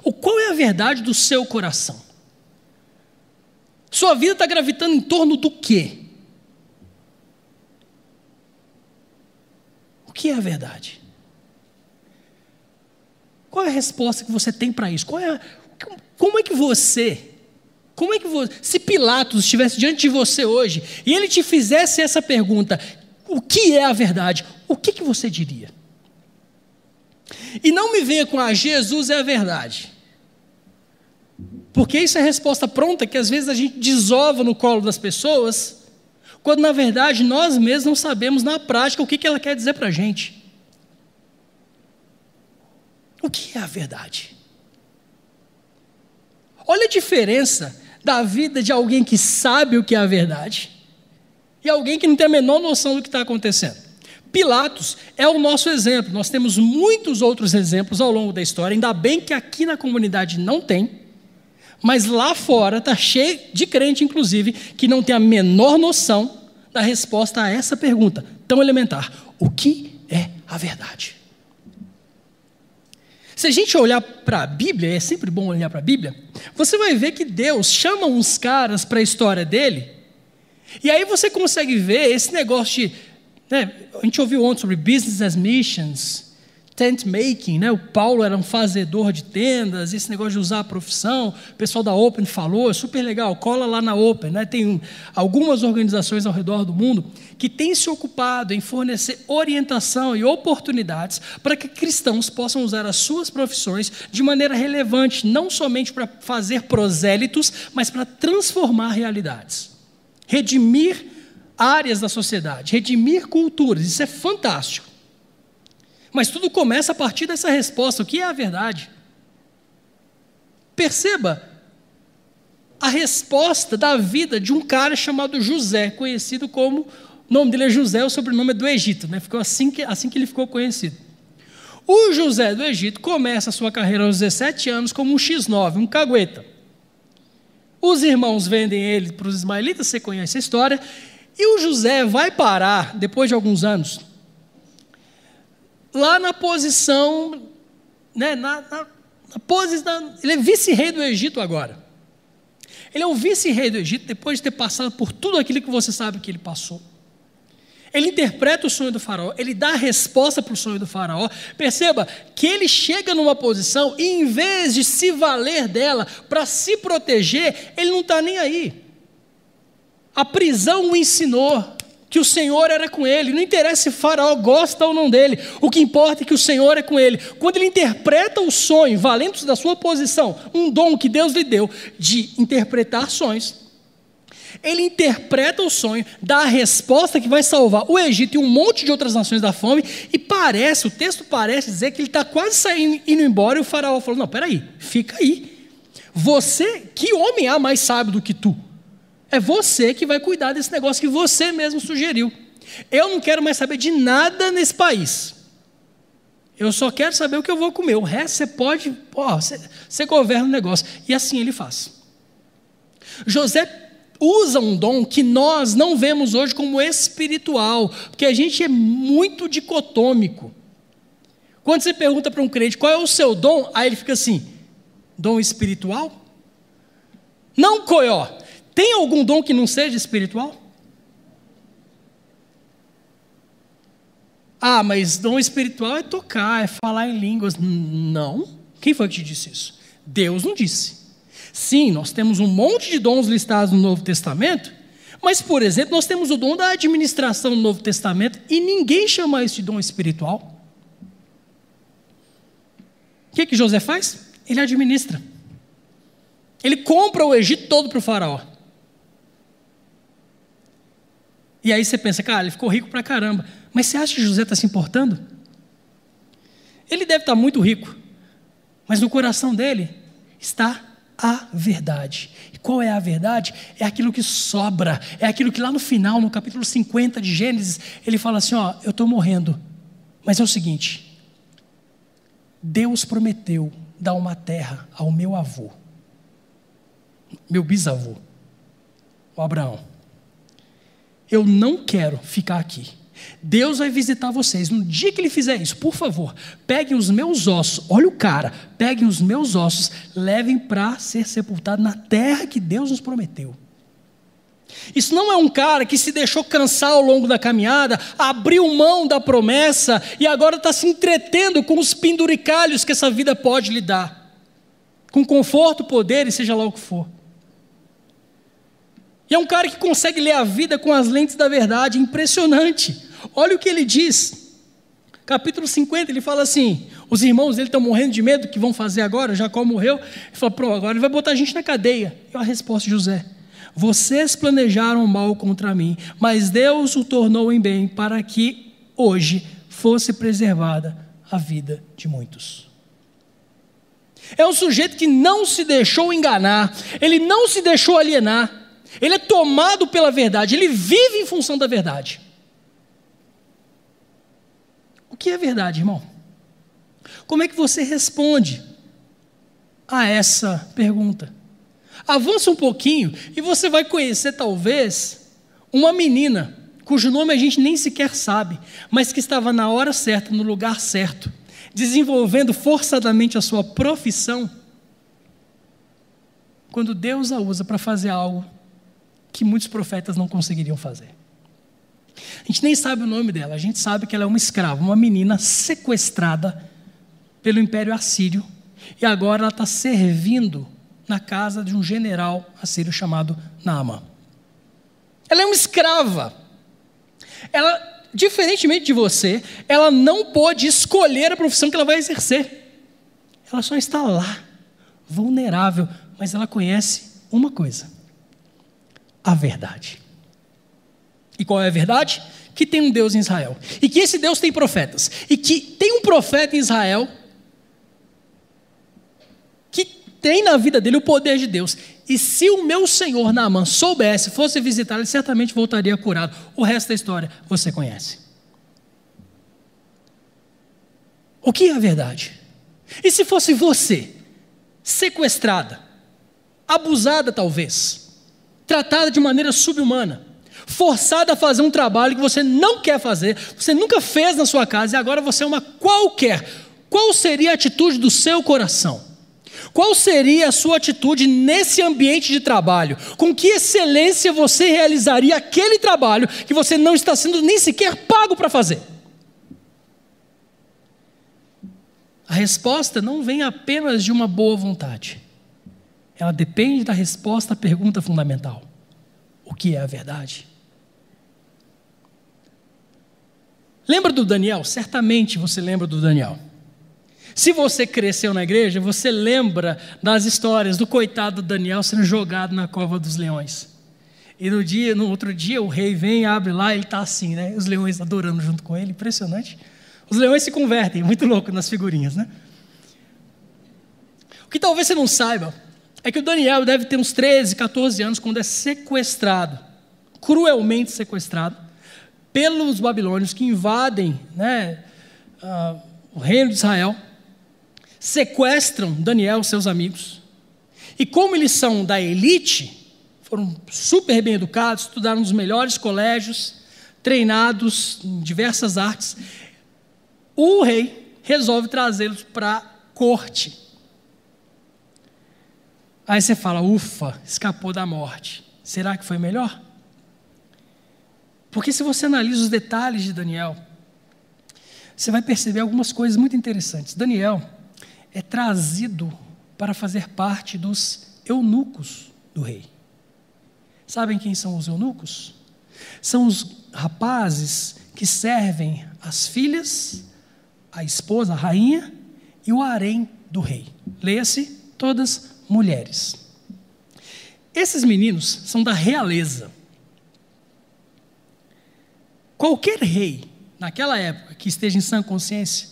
Ou qual é a verdade do seu coração? Sua vida está gravitando em torno do quê? O que é a verdade? Qual é a resposta que você tem para isso? É a, como é que você como é que você, se Pilatos estivesse diante de você hoje e ele te fizesse essa pergunta, o que é a verdade? O que, que você diria? E não me venha com a ah, Jesus é a verdade. Porque isso é resposta pronta que às vezes a gente desova no colo das pessoas, quando na verdade nós mesmos não sabemos na prática o que, que ela quer dizer para a gente. O que é a verdade? Olha a diferença da vida de alguém que sabe o que é a verdade e alguém que não tem a menor noção do que está acontecendo. Pilatos é o nosso exemplo. Nós temos muitos outros exemplos ao longo da história. Ainda bem que aqui na comunidade não tem, mas lá fora está cheio de crente, inclusive, que não tem a menor noção da resposta a essa pergunta tão elementar: o que é a verdade? Se a gente olhar para a Bíblia, é sempre bom olhar para a Bíblia, você vai ver que Deus chama uns caras para a história dele, e aí você consegue ver esse negócio de. Né, a gente ouviu ontem sobre business as missions, tent making, né? O Paulo era um fazedor de tendas, esse negócio de usar a profissão, o pessoal da Open falou, é super legal, cola lá na Open, né? Tem algumas organizações ao redor do mundo que têm se ocupado em fornecer orientação e oportunidades para que cristãos possam usar as suas profissões de maneira relevante, não somente para fazer prosélitos, mas para transformar realidades. Redimir áreas da sociedade, redimir culturas, isso é fantástico. Mas tudo começa a partir dessa resposta: o que é a verdade? Perceba, a resposta da vida de um cara chamado José, conhecido como. O nome dele é José, o sobrenome é do Egito, né? Ficou assim que, assim que ele ficou conhecido. O José do Egito começa a sua carreira aos 17 anos como um X9, um cagueta. Os irmãos vendem ele para os ismaelitas, você conhece a história, e o José vai parar, depois de alguns anos, lá na posição, né, na, na, na posição, ele é vice-rei do Egito agora. Ele é o vice-rei do Egito depois de ter passado por tudo aquilo que você sabe que ele passou. Ele interpreta o sonho do faraó, ele dá a resposta para o sonho do faraó. Perceba que ele chega numa posição e, em vez de se valer dela para se proteger, ele não está nem aí. A prisão o ensinou que o Senhor era com ele. Não interessa se Faraó gosta ou não dele. O que importa é que o Senhor é com ele. Quando ele interpreta o sonho, valendo da sua posição, um dom que Deus lhe deu de interpretar sonhos, ele interpreta o sonho, dá a resposta que vai salvar o Egito e um monte de outras nações da fome, e parece, o texto parece dizer que ele está quase saindo, indo embora, e o faraó falou: Não, peraí, fica aí. Você, que homem há mais sábio do que tu? É você que vai cuidar desse negócio que você mesmo sugeriu. Eu não quero mais saber de nada nesse país. Eu só quero saber o que eu vou comer. O resto você pode, você, você governa o negócio. E assim ele faz. José usa um dom que nós não vemos hoje como espiritual, porque a gente é muito dicotômico. Quando você pergunta para um crente qual é o seu dom, aí ele fica assim: dom espiritual? Não, coió. Tem algum dom que não seja espiritual? Ah, mas dom espiritual é tocar, é falar em línguas. Não. Quem foi que te disse isso? Deus não disse. Sim, nós temos um monte de dons listados no Novo Testamento, mas, por exemplo, nós temos o dom da administração no Novo Testamento e ninguém chama isso de dom espiritual. O que, que José faz? Ele administra. Ele compra o Egito todo para o faraó. E aí você pensa, cara, ele ficou rico para caramba. Mas você acha que José está se importando? Ele deve estar tá muito rico. Mas no coração dele está a verdade. E qual é a verdade? É aquilo que sobra, é aquilo que lá no final, no capítulo 50 de Gênesis, ele fala assim: Ó, eu estou morrendo, mas é o seguinte, Deus prometeu dar uma terra ao meu avô, meu bisavô, o Abraão. Eu não quero ficar aqui. Deus vai visitar vocês. No dia que ele fizer isso, por favor, peguem os meus ossos. Olha o cara, peguem os meus ossos, levem para ser sepultado na terra que Deus nos prometeu. Isso não é um cara que se deixou cansar ao longo da caminhada, abriu mão da promessa e agora está se entretendo com os penduricalhos que essa vida pode lhe dar, com conforto, poder e seja lá o que for. E é um cara que consegue ler a vida com as lentes da verdade, impressionante. Olha o que ele diz. Capítulo 50, ele fala assim: os irmãos dele estão morrendo de medo, que vão fazer agora? Jacó morreu. Ele fala: pronto, agora ele vai botar a gente na cadeia. E a resposta de José: Vocês planejaram mal contra mim, mas Deus o tornou em bem para que hoje fosse preservada a vida de muitos. É um sujeito que não se deixou enganar, ele não se deixou alienar. Ele é tomado pela verdade, ele vive em função da verdade. O que é verdade, irmão? Como é que você responde a essa pergunta? Avança um pouquinho e você vai conhecer, talvez, uma menina cujo nome a gente nem sequer sabe, mas que estava na hora certa, no lugar certo, desenvolvendo forçadamente a sua profissão, quando Deus a usa para fazer algo que muitos profetas não conseguiriam fazer. A gente nem sabe o nome dela, a gente sabe que ela é uma escrava, uma menina sequestrada pelo Império Assírio, e agora ela está servindo na casa de um general assírio chamado Naamã. Ela é uma escrava. Ela, diferentemente de você, ela não pode escolher a profissão que ela vai exercer. Ela só está lá, vulnerável, mas ela conhece uma coisa: a verdade. E qual é a verdade? Que tem um Deus em Israel. E que esse Deus tem profetas. E que tem um profeta em Israel que tem na vida dele o poder de Deus. E se o meu senhor Naaman soubesse, fosse visitar, ele certamente voltaria curado. O resto da história você conhece. O que é a verdade? E se fosse você, sequestrada, abusada talvez, tratada de maneira subhumana, forçada a fazer um trabalho que você não quer fazer, você nunca fez na sua casa e agora você é uma qualquer, qual seria a atitude do seu coração? Qual seria a sua atitude nesse ambiente de trabalho? Com que excelência você realizaria aquele trabalho que você não está sendo nem sequer pago para fazer? A resposta não vem apenas de uma boa vontade. Ela depende da resposta à pergunta fundamental: o que é a verdade? Lembra do Daniel? Certamente você lembra do Daniel. Se você cresceu na igreja, você lembra das histórias do coitado Daniel sendo jogado na cova dos leões. E no dia, no outro dia, o rei vem, abre lá, ele está assim, né? Os leões adorando junto com ele, impressionante. Os leões se convertem, muito louco nas figurinhas, né? O que talvez você não saiba é que o Daniel deve ter uns 13, 14 anos quando é sequestrado, cruelmente sequestrado, pelos babilônios que invadem né, uh, o reino de Israel sequestram Daniel e seus amigos. E como eles são da elite, foram super bem educados, estudaram nos melhores colégios, treinados em diversas artes, o rei resolve trazê-los para a corte. Aí você fala, ufa, escapou da morte. Será que foi melhor? Porque se você analisa os detalhes de Daniel, você vai perceber algumas coisas muito interessantes. Daniel é trazido para fazer parte dos eunucos do rei. Sabem quem são os eunucos? São os rapazes que servem as filhas, a esposa, a rainha e o harém do rei. Leia-se, todas mulheres. Esses meninos são da realeza. Qualquer rei, naquela época, que esteja em sã consciência,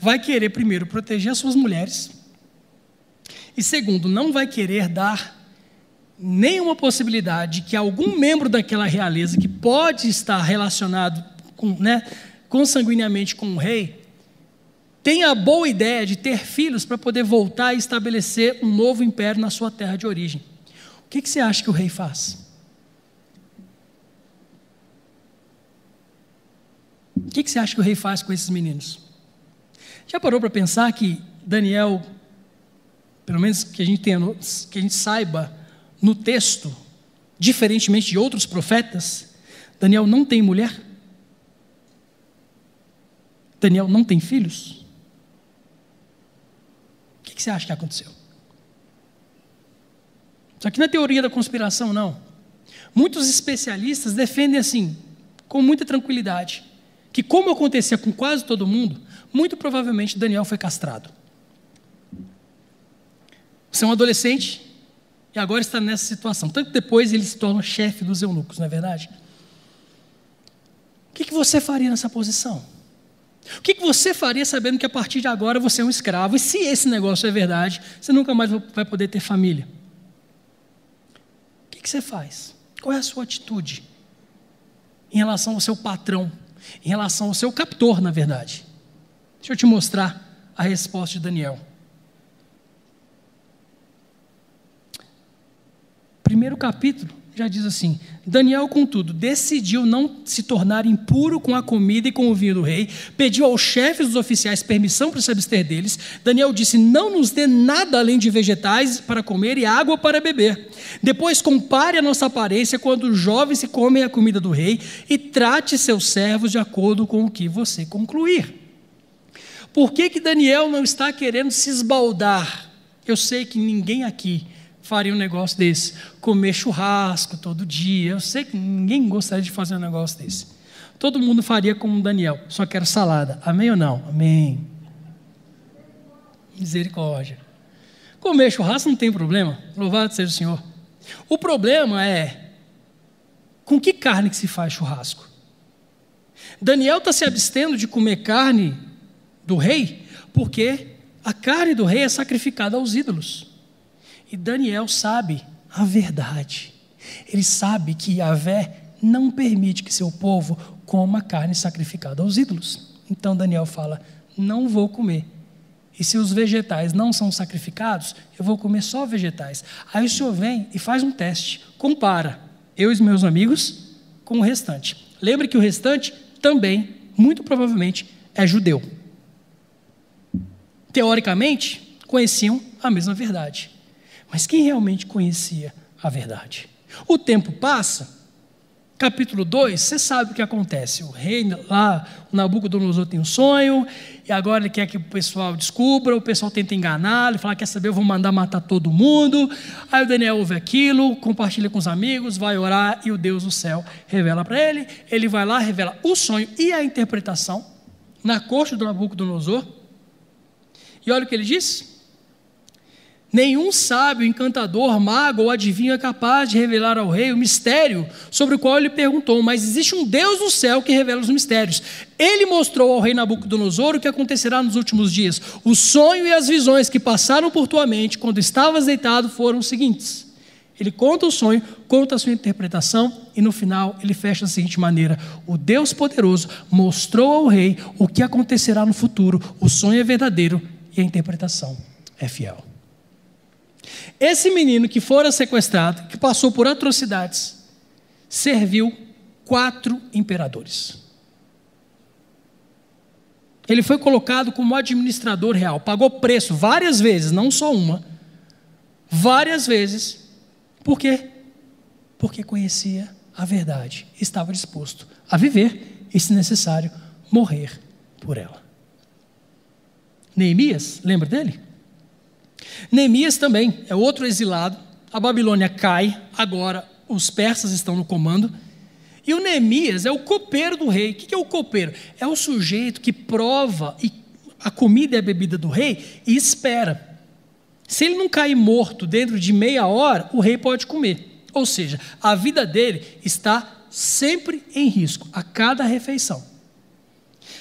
vai querer, primeiro, proteger as suas mulheres, e segundo, não vai querer dar nenhuma possibilidade que algum membro daquela realeza que pode estar relacionado com, né, consanguineamente com o rei, tenha a boa ideia de ter filhos para poder voltar e estabelecer um novo império na sua terra de origem. O que, que você acha que o rei faz? O que, que você acha que o rei faz com esses meninos? Já parou para pensar que Daniel, pelo menos que a gente tenha, que a gente saiba no texto, diferentemente de outros profetas, Daniel não tem mulher? Daniel não tem filhos? Que você acha que aconteceu? Isso aqui não é teoria da conspiração, não. Muitos especialistas defendem assim, com muita tranquilidade, que como acontecia com quase todo mundo, muito provavelmente Daniel foi castrado. Você é um adolescente e agora está nessa situação. Tanto depois ele se torna chefe dos eunucos, não é verdade? O que, que você faria nessa posição? O que, você faria sabendo que a partir de agora você é um escravo? E se esse negócio é verdade, você nunca mais vai poder ter família? O que você faz? Qual é a sua atitude em relação ao seu patrão, em relação ao seu captor, na verdade? Deixa eu te mostrar a resposta de Daniel. Primeiro capítulo já diz assim: Daniel, contudo, decidiu não se tornar impuro com a comida e com o vinho do rei, pediu aos chefes dos oficiais permissão para se abster deles. Daniel disse: Não nos dê nada além de vegetais para comer e água para beber. Depois, compare a nossa aparência quando os jovens se comem a comida do rei e trate seus servos de acordo com o que você concluir. Por que, que Daniel não está querendo se esbaldar? Eu sei que ninguém aqui faria um negócio desse. Comer churrasco todo dia. Eu sei que ninguém gostaria de fazer um negócio desse. Todo mundo faria como Daniel, só quero salada. Amém ou não? Amém. Misericórdia. Comer churrasco não tem problema. Louvado seja o Senhor. O problema é com que carne que se faz churrasco? Daniel está se abstendo de comer carne do rei, porque a carne do rei é sacrificada aos ídolos. E Daniel sabe a verdade. Ele sabe que Yahvé não permite que seu povo coma carne sacrificada aos ídolos. Então Daniel fala: Não vou comer. E se os vegetais não são sacrificados, eu vou comer só vegetais. Aí o senhor vem e faz um teste, compara eu e meus amigos com o restante. Lembre que o restante também, muito provavelmente, é judeu. Teoricamente, conheciam a mesma verdade. Mas quem realmente conhecia a verdade? O tempo passa, capítulo 2, você sabe o que acontece. O rei lá, o Nabucodonosor tem um sonho, e agora ele quer que o pessoal descubra, o pessoal tenta enganar, ele fala, quer saber, eu vou mandar matar todo mundo. Aí o Daniel ouve aquilo, compartilha com os amigos, vai orar, e o Deus do céu revela para ele. Ele vai lá, revela o sonho e a interpretação na corte do Nabucodonosor. E olha o que ele diz. Nenhum sábio, encantador, mago ou adivinho é capaz de revelar ao rei o mistério sobre o qual ele perguntou, mas existe um Deus no céu que revela os mistérios. Ele mostrou ao rei Nabucodonosor o que acontecerá nos últimos dias. O sonho e as visões que passaram por tua mente quando estavas deitado foram os seguintes. Ele conta o sonho, conta a sua interpretação e no final ele fecha da seguinte maneira: O Deus poderoso mostrou ao rei o que acontecerá no futuro. O sonho é verdadeiro e a interpretação é fiel. Esse menino que fora sequestrado, que passou por atrocidades, serviu quatro imperadores. Ele foi colocado como administrador real, pagou preço várias vezes, não só uma, várias vezes. Por quê? Porque conhecia a verdade, estava disposto a viver e, se necessário, morrer por ela. Neemias, lembra dele? Neemias também é outro exilado. A Babilônia cai, agora os persas estão no comando. E o Neemias é o copeiro do rei. O que é o copeiro? É o sujeito que prova a comida e a bebida do rei e espera. Se ele não cair morto dentro de meia hora, o rei pode comer. Ou seja, a vida dele está sempre em risco, a cada refeição.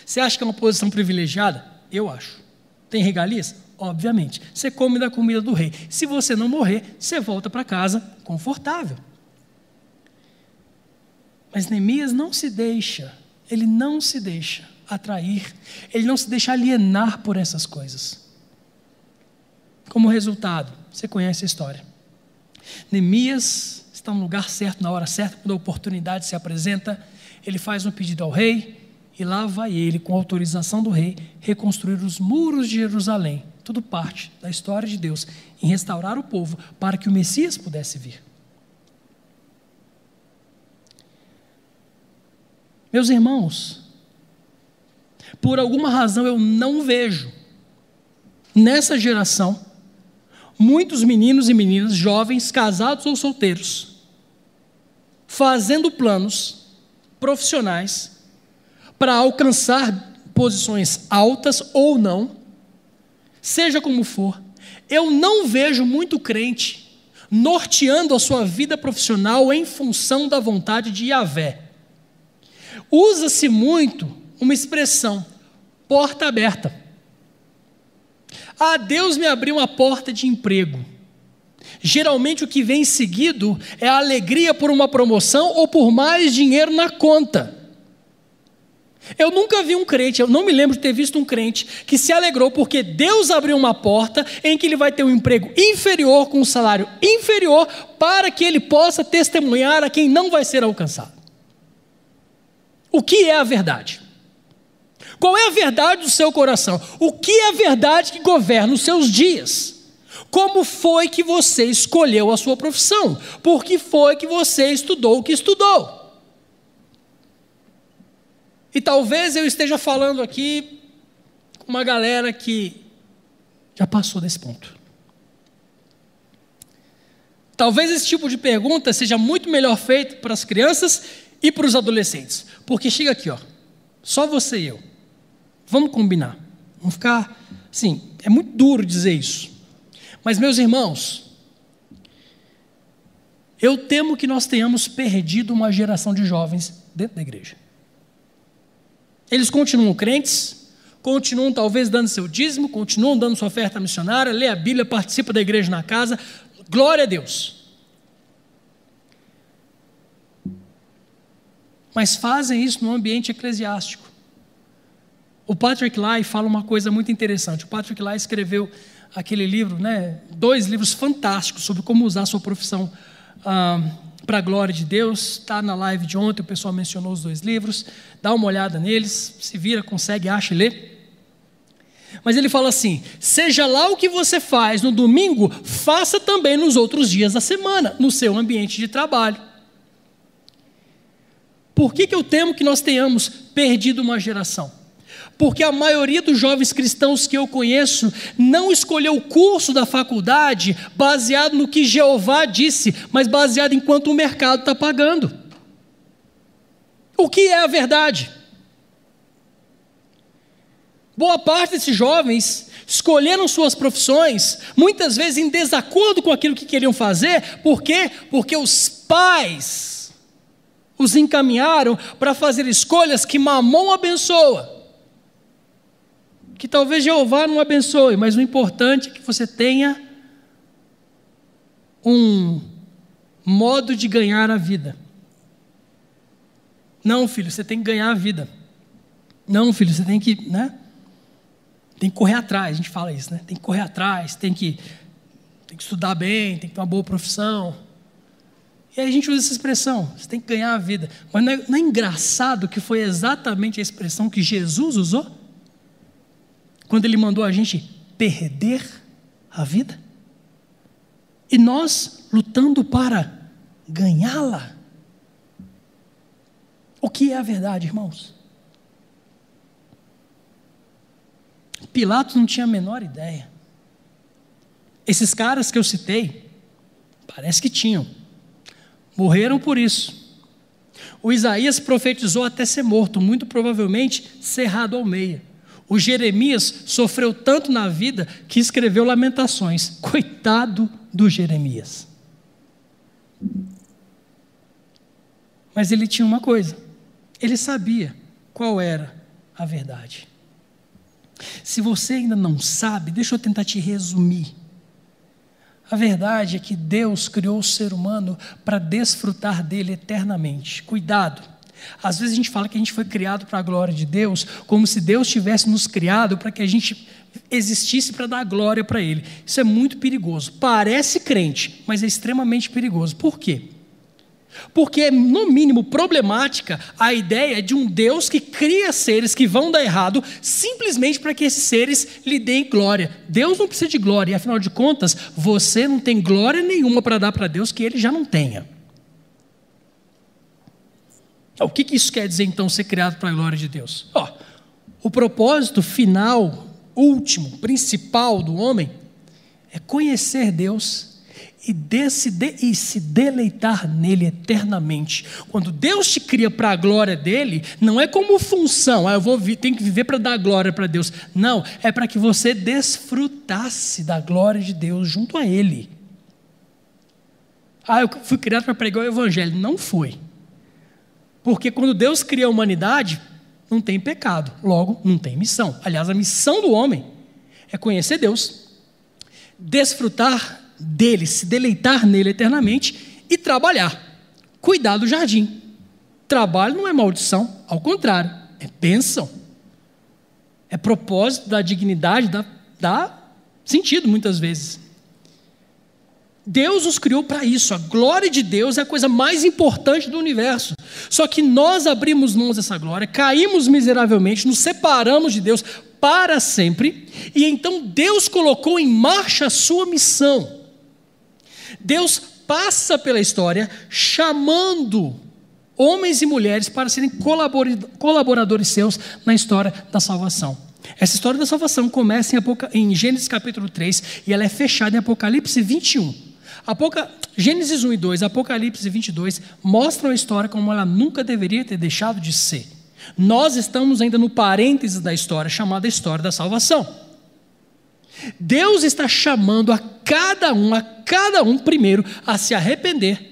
Você acha que é uma posição privilegiada? Eu acho. Tem regalias? Obviamente. Você come da comida do rei. Se você não morrer, você volta para casa confortável. Mas Neemias não se deixa, ele não se deixa atrair, ele não se deixa alienar por essas coisas. Como resultado, você conhece a história. Neemias está no lugar certo, na hora certa, quando a oportunidade se apresenta, ele faz um pedido ao rei, e lá vai ele, com autorização do rei, reconstruir os muros de Jerusalém tudo parte da história de Deus em restaurar o povo para que o Messias pudesse vir. Meus irmãos, por alguma razão eu não vejo nessa geração muitos meninos e meninas, jovens, casados ou solteiros, fazendo planos profissionais para alcançar posições altas ou não seja como for, eu não vejo muito crente norteando a sua vida profissional em função da vontade de Yahvé. Usa-se muito uma expressão, porta aberta. Ah, Deus me abriu uma porta de emprego. Geralmente o que vem seguido é a alegria por uma promoção ou por mais dinheiro na conta. Eu nunca vi um crente, eu não me lembro de ter visto um crente que se alegrou porque Deus abriu uma porta em que ele vai ter um emprego inferior, com um salário inferior, para que ele possa testemunhar a quem não vai ser alcançado. O que é a verdade? Qual é a verdade do seu coração? O que é a verdade que governa os seus dias? Como foi que você escolheu a sua profissão? Por que foi que você estudou o que estudou? E talvez eu esteja falando aqui com uma galera que já passou desse ponto. Talvez esse tipo de pergunta seja muito melhor feito para as crianças e para os adolescentes. Porque chega aqui, ó, só você e eu. Vamos combinar. Vamos ficar. Sim, é muito duro dizer isso. Mas, meus irmãos, eu temo que nós tenhamos perdido uma geração de jovens dentro da igreja. Eles continuam crentes, continuam talvez dando seu dízimo, continuam dando sua oferta missionária, lê a Bíblia, participa da igreja na casa. Glória a Deus. Mas fazem isso no ambiente eclesiástico. O Patrick Lai fala uma coisa muito interessante. O Patrick Lai escreveu aquele livro, né, dois livros fantásticos sobre como usar a sua profissão ah, para a glória de Deus. Está na live de ontem, o pessoal mencionou os dois livros. Dá uma olhada neles, se vira, consegue, acha e lê. Mas ele fala assim: seja lá o que você faz no domingo, faça também nos outros dias da semana, no seu ambiente de trabalho. Por que, que eu temo que nós tenhamos perdido uma geração? Porque a maioria dos jovens cristãos que eu conheço não escolheu o curso da faculdade baseado no que Jeová disse, mas baseado em quanto o mercado está pagando. O que é a verdade? Boa parte desses jovens escolheram suas profissões, muitas vezes em desacordo com aquilo que queriam fazer, por quê? Porque os pais os encaminharam para fazer escolhas que Mamon abençoa. Que talvez Jeová não abençoe, mas o importante é que você tenha um modo de ganhar a vida. Não, filho, você tem que ganhar a vida. Não, filho, você tem que, né? Tem que correr atrás, a gente fala isso, né? Tem que correr atrás, tem que, tem que estudar bem, tem que ter uma boa profissão. E aí a gente usa essa expressão, você tem que ganhar a vida. Mas não é, não é engraçado que foi exatamente a expressão que Jesus usou? Quando ele mandou a gente perder a vida? E nós lutando para ganhá-la. O que é a verdade, irmãos? Pilatos não tinha a menor ideia. Esses caras que eu citei, parece que tinham Morreram por isso. O Isaías profetizou até ser morto, muito provavelmente cerrado ao meio. O Jeremias sofreu tanto na vida que escreveu lamentações. Coitado do Jeremias. Mas ele tinha uma coisa: ele sabia qual era a verdade. Se você ainda não sabe, deixa eu tentar te resumir. A verdade é que Deus criou o ser humano para desfrutar dele eternamente. Cuidado. Às vezes a gente fala que a gente foi criado para a glória de Deus, como se Deus tivesse nos criado para que a gente existisse para dar glória para Ele. Isso é muito perigoso. Parece crente, mas é extremamente perigoso. Por quê? Porque é, no mínimo, problemática a ideia de um Deus que cria seres que vão dar errado simplesmente para que esses seres lhe deem glória. Deus não precisa de glória, e afinal de contas, você não tem glória nenhuma para dar para Deus que ele já não tenha. O que, que isso quer dizer então, ser criado para a glória de Deus? O propósito final, último, principal do homem é conhecer Deus e, e se deleitar nele eternamente. Quando Deus te cria para a glória dele, não é como função, ah, eu vou tenho que viver para dar glória para Deus. Não, é para que você desfrutasse da glória de Deus junto a Ele. Ah, eu fui criado para pregar o Evangelho. Não foi. Porque quando Deus cria a humanidade, não tem pecado, logo, não tem missão. Aliás, a missão do homem é conhecer Deus, desfrutar dele, se deleitar nele eternamente e trabalhar. Cuidar do jardim. Trabalho não é maldição, ao contrário, é bênção. É propósito da dignidade, dá, dá sentido muitas vezes. Deus nos criou para isso. A glória de Deus é a coisa mais importante do universo. Só que nós abrimos mãos dessa glória, caímos miseravelmente, nos separamos de Deus para sempre, e então Deus colocou em marcha a sua missão. Deus passa pela história chamando homens e mulheres para serem colaboradores seus na história da salvação. Essa história da salvação começa em, Gênesis capítulo 3 e ela é fechada em Apocalipse 21. Apoca... Gênesis 1 e 2, Apocalipse 22 mostram a história como ela nunca deveria ter deixado de ser. Nós estamos ainda no parênteses da história, chamada história da salvação. Deus está chamando a cada um, a cada um primeiro, a se arrepender,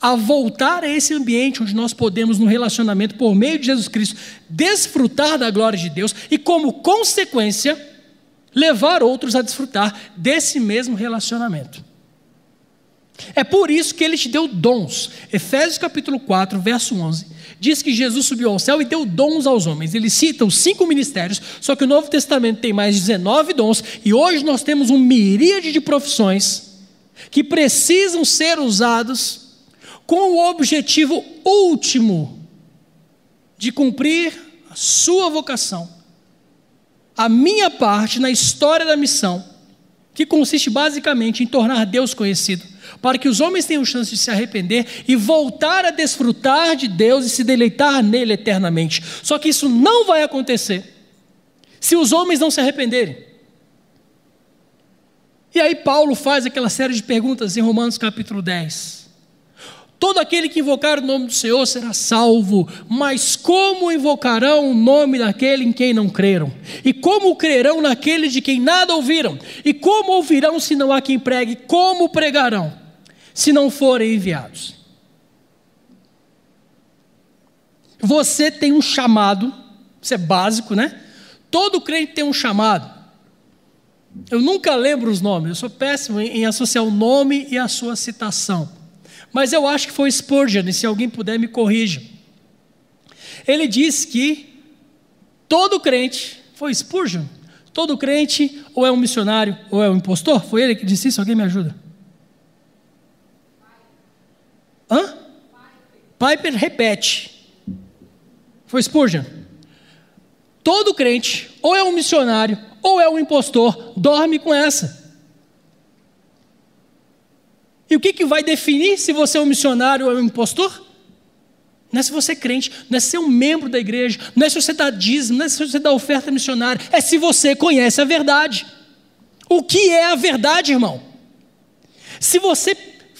a voltar a esse ambiente onde nós podemos, no relacionamento por meio de Jesus Cristo, desfrutar da glória de Deus e, como consequência, levar outros a desfrutar desse mesmo relacionamento. É por isso que ele te deu dons. Efésios capítulo 4, verso 11, diz que Jesus subiu ao céu e deu dons aos homens. Ele cita os cinco ministérios, só que o Novo Testamento tem mais 19 dons, e hoje nós temos um miríade de profissões que precisam ser usados com o objetivo último de cumprir a sua vocação, a minha parte na história da missão, que consiste basicamente em tornar Deus conhecido, para que os homens tenham chance de se arrepender e voltar a desfrutar de Deus e se deleitar nele eternamente. Só que isso não vai acontecer se os homens não se arrependerem. E aí Paulo faz aquela série de perguntas em Romanos capítulo 10. Todo aquele que invocar o nome do Senhor será salvo, mas como invocarão o nome daquele em quem não creram? E como crerão naquele de quem nada ouviram? E como ouvirão se não há quem pregue? Como pregarão se não forem enviados? Você tem um chamado, isso é básico, né? Todo crente tem um chamado. Eu nunca lembro os nomes, eu sou péssimo em associar o nome e a sua citação mas eu acho que foi Spurgeon, e se alguém puder me corrija. Ele disse que todo crente, foi Spurgeon, todo crente ou é um missionário ou é um impostor? Foi ele que disse isso? Alguém me ajuda? Hã? Piper repete. Foi Spurgeon. Todo crente ou é um missionário ou é um impostor, dorme com essa. E o que, que vai definir se você é um missionário ou é um impostor? Não é se você é crente, não é ser um membro da igreja, não é se você dá dízimo, não é se você dá oferta missionária, é se você conhece a verdade. O que é a verdade, irmão? Se você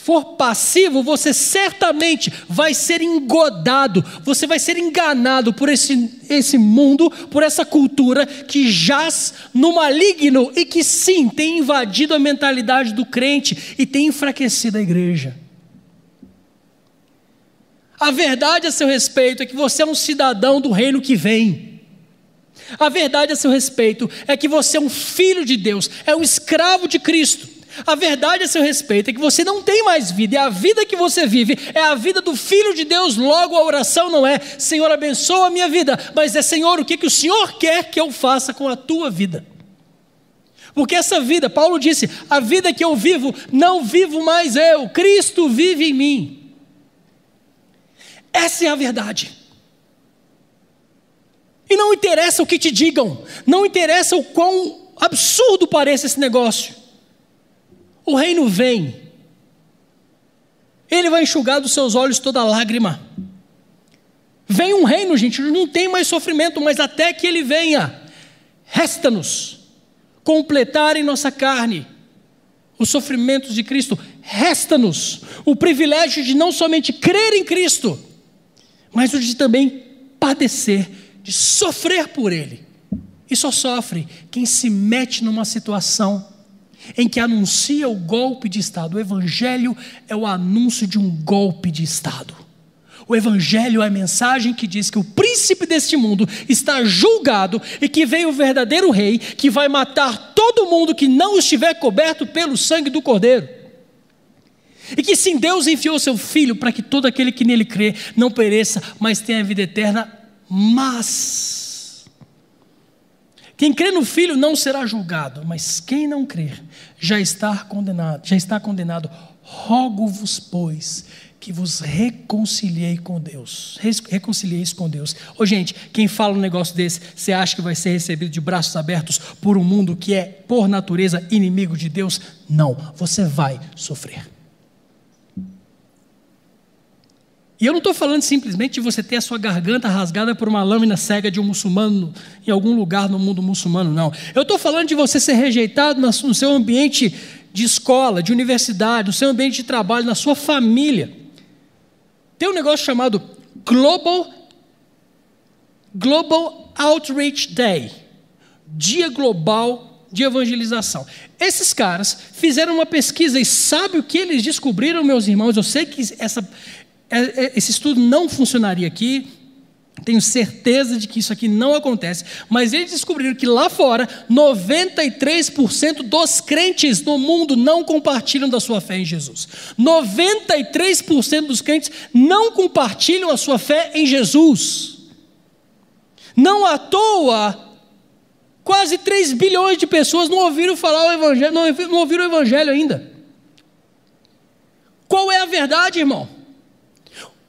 for passivo, você certamente vai ser engodado, você vai ser enganado por esse, esse mundo, por essa cultura que jaz no maligno e que sim tem invadido a mentalidade do crente e tem enfraquecido a igreja. A verdade a seu respeito é que você é um cidadão do reino que vem. A verdade a seu respeito é que você é um filho de Deus, é um escravo de Cristo. A verdade a seu respeito é que você não tem mais vida, e a vida que você vive é a vida do Filho de Deus. Logo, a oração não é Senhor, abençoa a minha vida, mas é Senhor, o que, que o Senhor quer que eu faça com a tua vida? Porque essa vida, Paulo disse: a vida que eu vivo, não vivo mais eu, Cristo vive em mim. Essa é a verdade. E não interessa o que te digam, não interessa o quão absurdo pareça esse negócio. O reino vem. Ele vai enxugar dos seus olhos toda lágrima. Vem um reino, gente, não tem mais sofrimento, mas até que ele venha, resta-nos completar em nossa carne os sofrimentos de Cristo, resta-nos o privilégio de não somente crer em Cristo, mas o de também padecer, de sofrer por Ele. E só sofre quem se mete numa situação em que anuncia o golpe de Estado. O Evangelho é o anúncio de um golpe de Estado. O Evangelho é a mensagem que diz que o príncipe deste mundo está julgado e que veio o verdadeiro rei que vai matar todo mundo que não estiver coberto pelo sangue do Cordeiro. E que sim, Deus enviou seu filho para que todo aquele que nele crê não pereça, mas tenha vida eterna. Mas quem crê no Filho não será julgado, mas quem não crer já está condenado, já está condenado. Rogo-vos, pois, que vos reconciliei com Deus. Reconcilieis com Deus. Ô, gente, quem fala um negócio desse, você acha que vai ser recebido de braços abertos por um mundo que é, por natureza, inimigo de Deus? Não, você vai sofrer. E eu não estou falando simplesmente de você ter a sua garganta rasgada por uma lâmina cega de um muçulmano em algum lugar no mundo muçulmano, não. Eu estou falando de você ser rejeitado no seu ambiente de escola, de universidade, no seu ambiente de trabalho, na sua família. Tem um negócio chamado Global, Global Outreach Day Dia Global de Evangelização. Esses caras fizeram uma pesquisa e sabe o que eles descobriram, meus irmãos? Eu sei que essa, esse estudo não funcionaria aqui, Tenho certeza de que isso aqui não acontece, mas eles descobriram que lá fora, 93% dos crentes no mundo não compartilham da sua fé em Jesus. 93% dos crentes não compartilham a sua fé em Jesus. Não à toa, quase 3 bilhões de pessoas não ouviram falar o evangelho, não ouviram o evangelho ainda. Qual é a verdade, irmão?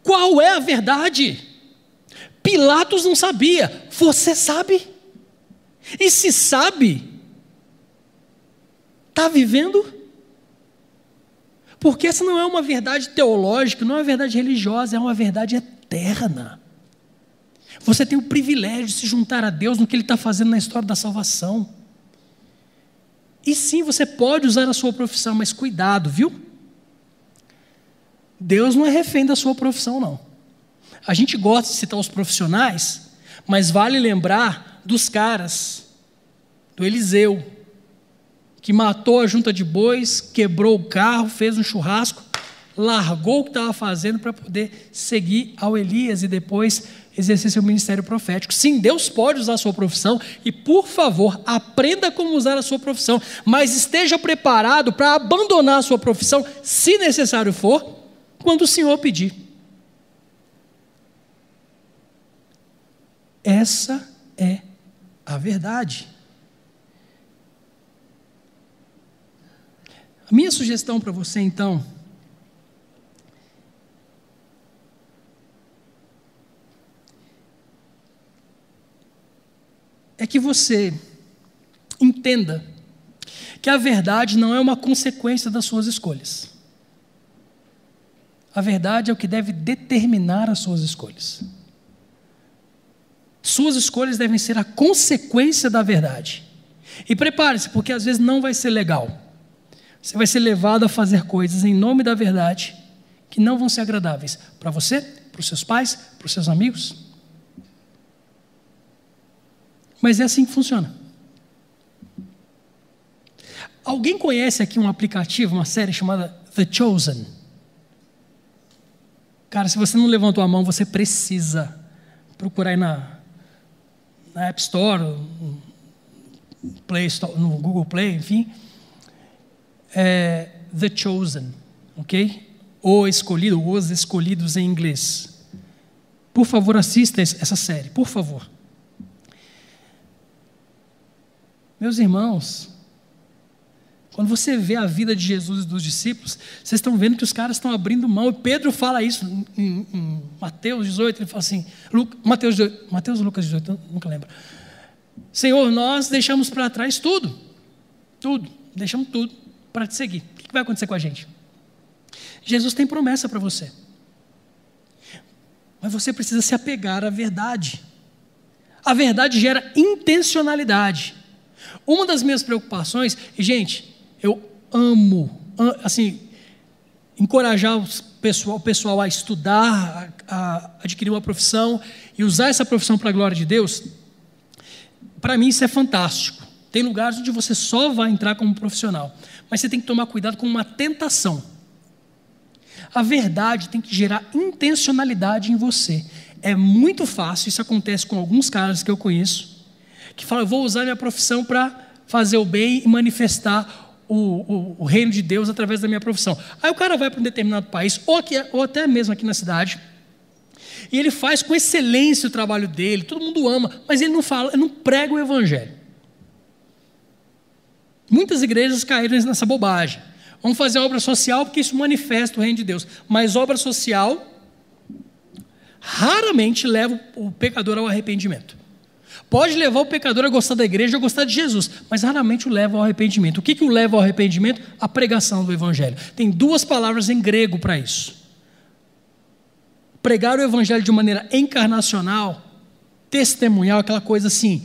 Qual é a verdade? Pilatos não sabia, você sabe. E se sabe, está vivendo? Porque essa não é uma verdade teológica, não é uma verdade religiosa, é uma verdade eterna. Você tem o privilégio de se juntar a Deus no que Ele está fazendo na história da salvação. E sim, você pode usar a sua profissão, mas cuidado, viu? Deus não é refém da sua profissão, não. A gente gosta de citar os profissionais, mas vale lembrar dos caras, do Eliseu, que matou a junta de bois, quebrou o carro, fez um churrasco, largou o que estava fazendo para poder seguir ao Elias e depois exercer seu ministério profético. Sim, Deus pode usar a sua profissão e, por favor, aprenda como usar a sua profissão, mas esteja preparado para abandonar a sua profissão, se necessário for, quando o Senhor pedir. Essa é a verdade. A minha sugestão para você, então, é que você entenda que a verdade não é uma consequência das suas escolhas. A verdade é o que deve determinar as suas escolhas. Suas escolhas devem ser a consequência da verdade. E prepare-se, porque às vezes não vai ser legal. Você vai ser levado a fazer coisas em nome da verdade que não vão ser agradáveis para você, para os seus pais, para os seus amigos. Mas é assim que funciona. Alguém conhece aqui um aplicativo, uma série chamada The Chosen? Cara, se você não levantou a mão, você precisa procurar aí na, na App Store, no, Play Store, no Google Play, enfim. É, The Chosen, ok? O escolhido, os escolhidos em inglês. Por favor, assista essa série, por favor. Meus irmãos, quando você vê a vida de Jesus e dos discípulos, vocês estão vendo que os caras estão abrindo mão. E Pedro fala isso em, em Mateus 18, ele fala assim, Mateus, Mateus Lucas 18, nunca lembro. Senhor, nós deixamos para trás tudo, tudo, deixamos tudo para te seguir. O que vai acontecer com a gente? Jesus tem promessa para você. Mas você precisa se apegar à verdade. A verdade gera intencionalidade. Uma das minhas preocupações, e gente, eu amo, assim, encorajar o pessoal, o pessoal a estudar, a, a adquirir uma profissão e usar essa profissão para a glória de Deus, para mim isso é fantástico. Tem lugares onde você só vai entrar como profissional, mas você tem que tomar cuidado com uma tentação. A verdade tem que gerar intencionalidade em você. É muito fácil, isso acontece com alguns caras que eu conheço, que falam: eu vou usar minha profissão para fazer o bem e manifestar o, o, o, reino de Deus através da minha profissão. Aí o cara vai para um determinado país, ou, aqui, ou até mesmo aqui na cidade, e ele faz com excelência o trabalho dele, todo mundo ama, mas ele não fala, ele não prega o evangelho. Muitas igrejas caíram nessa bobagem. Vamos fazer obra social porque isso manifesta o reino de Deus. Mas obra social raramente leva o pecador ao arrependimento. Pode levar o pecador a gostar da igreja, a gostar de Jesus, mas raramente o leva ao arrependimento. O que, que o leva ao arrependimento? A pregação do Evangelho. Tem duas palavras em grego para isso. Pregar o Evangelho de maneira encarnacional, testemunhal, aquela coisa assim.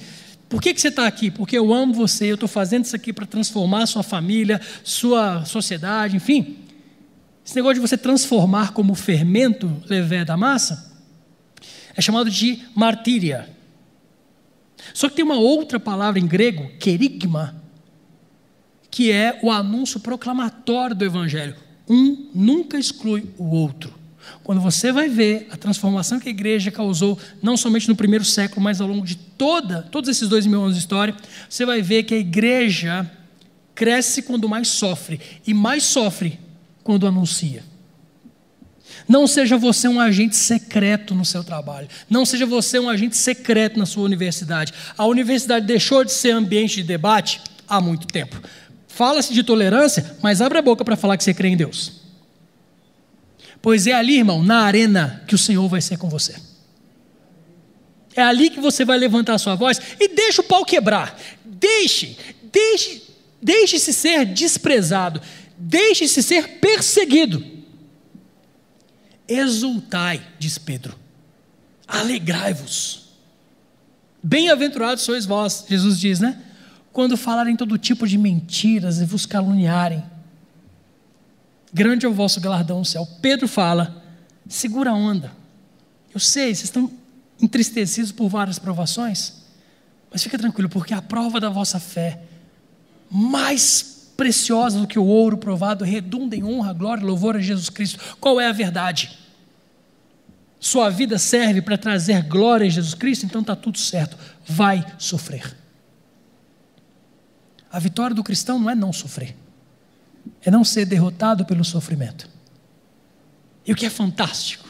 Por que, que você está aqui? Porque eu amo você, eu estou fazendo isso aqui para transformar sua família, sua sociedade, enfim. Esse negócio de você transformar como fermento levé da massa é chamado de martíria. Só que tem uma outra palavra em grego, querigma, que é o anúncio proclamatório do Evangelho. Um nunca exclui o outro. quando você vai ver a transformação que a igreja causou, não somente no primeiro século, mas ao longo de toda, todos esses dois mil anos de história, você vai ver que a igreja cresce quando mais sofre, e mais sofre quando anuncia. Não seja você um agente secreto no seu trabalho. Não seja você um agente secreto na sua universidade. A universidade deixou de ser ambiente de debate há muito tempo. Fala-se de tolerância, mas abre a boca para falar que você crê em Deus. Pois é ali, irmão, na arena, que o Senhor vai ser com você. É ali que você vai levantar a sua voz e deixa o pau quebrar. Deixe, deixe, deixe-se ser desprezado. Deixe-se ser perseguido. Exultai, diz Pedro. Alegrai-vos. Bem-aventurados sois vós, Jesus diz, né? Quando falarem todo tipo de mentiras e vos caluniarem grande é o vosso galardão no céu. Pedro fala: segura a onda. Eu sei, vocês estão entristecidos por várias provações, mas fica tranquilo, porque a prova da vossa fé, mais preciosa do que o ouro provado, redunda em honra, glória e louvor a Jesus Cristo. Qual é a verdade? Sua vida serve para trazer glória a Jesus Cristo, então está tudo certo. Vai sofrer. A vitória do cristão não é não sofrer é não ser derrotado pelo sofrimento. E o que é fantástico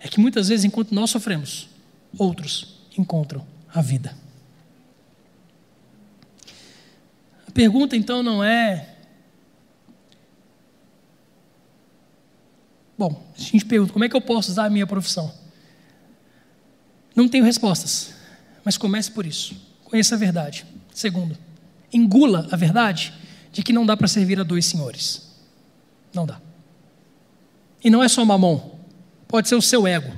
é que muitas vezes, enquanto nós sofremos, outros encontram a vida. A pergunta então não é. Bom, a gente pergunta: como é que eu posso usar a minha profissão? Não tenho respostas, mas comece por isso. Conheça a verdade. Segundo, engula a verdade de que não dá para servir a dois senhores. Não dá. E não é só mamão, pode ser o seu ego,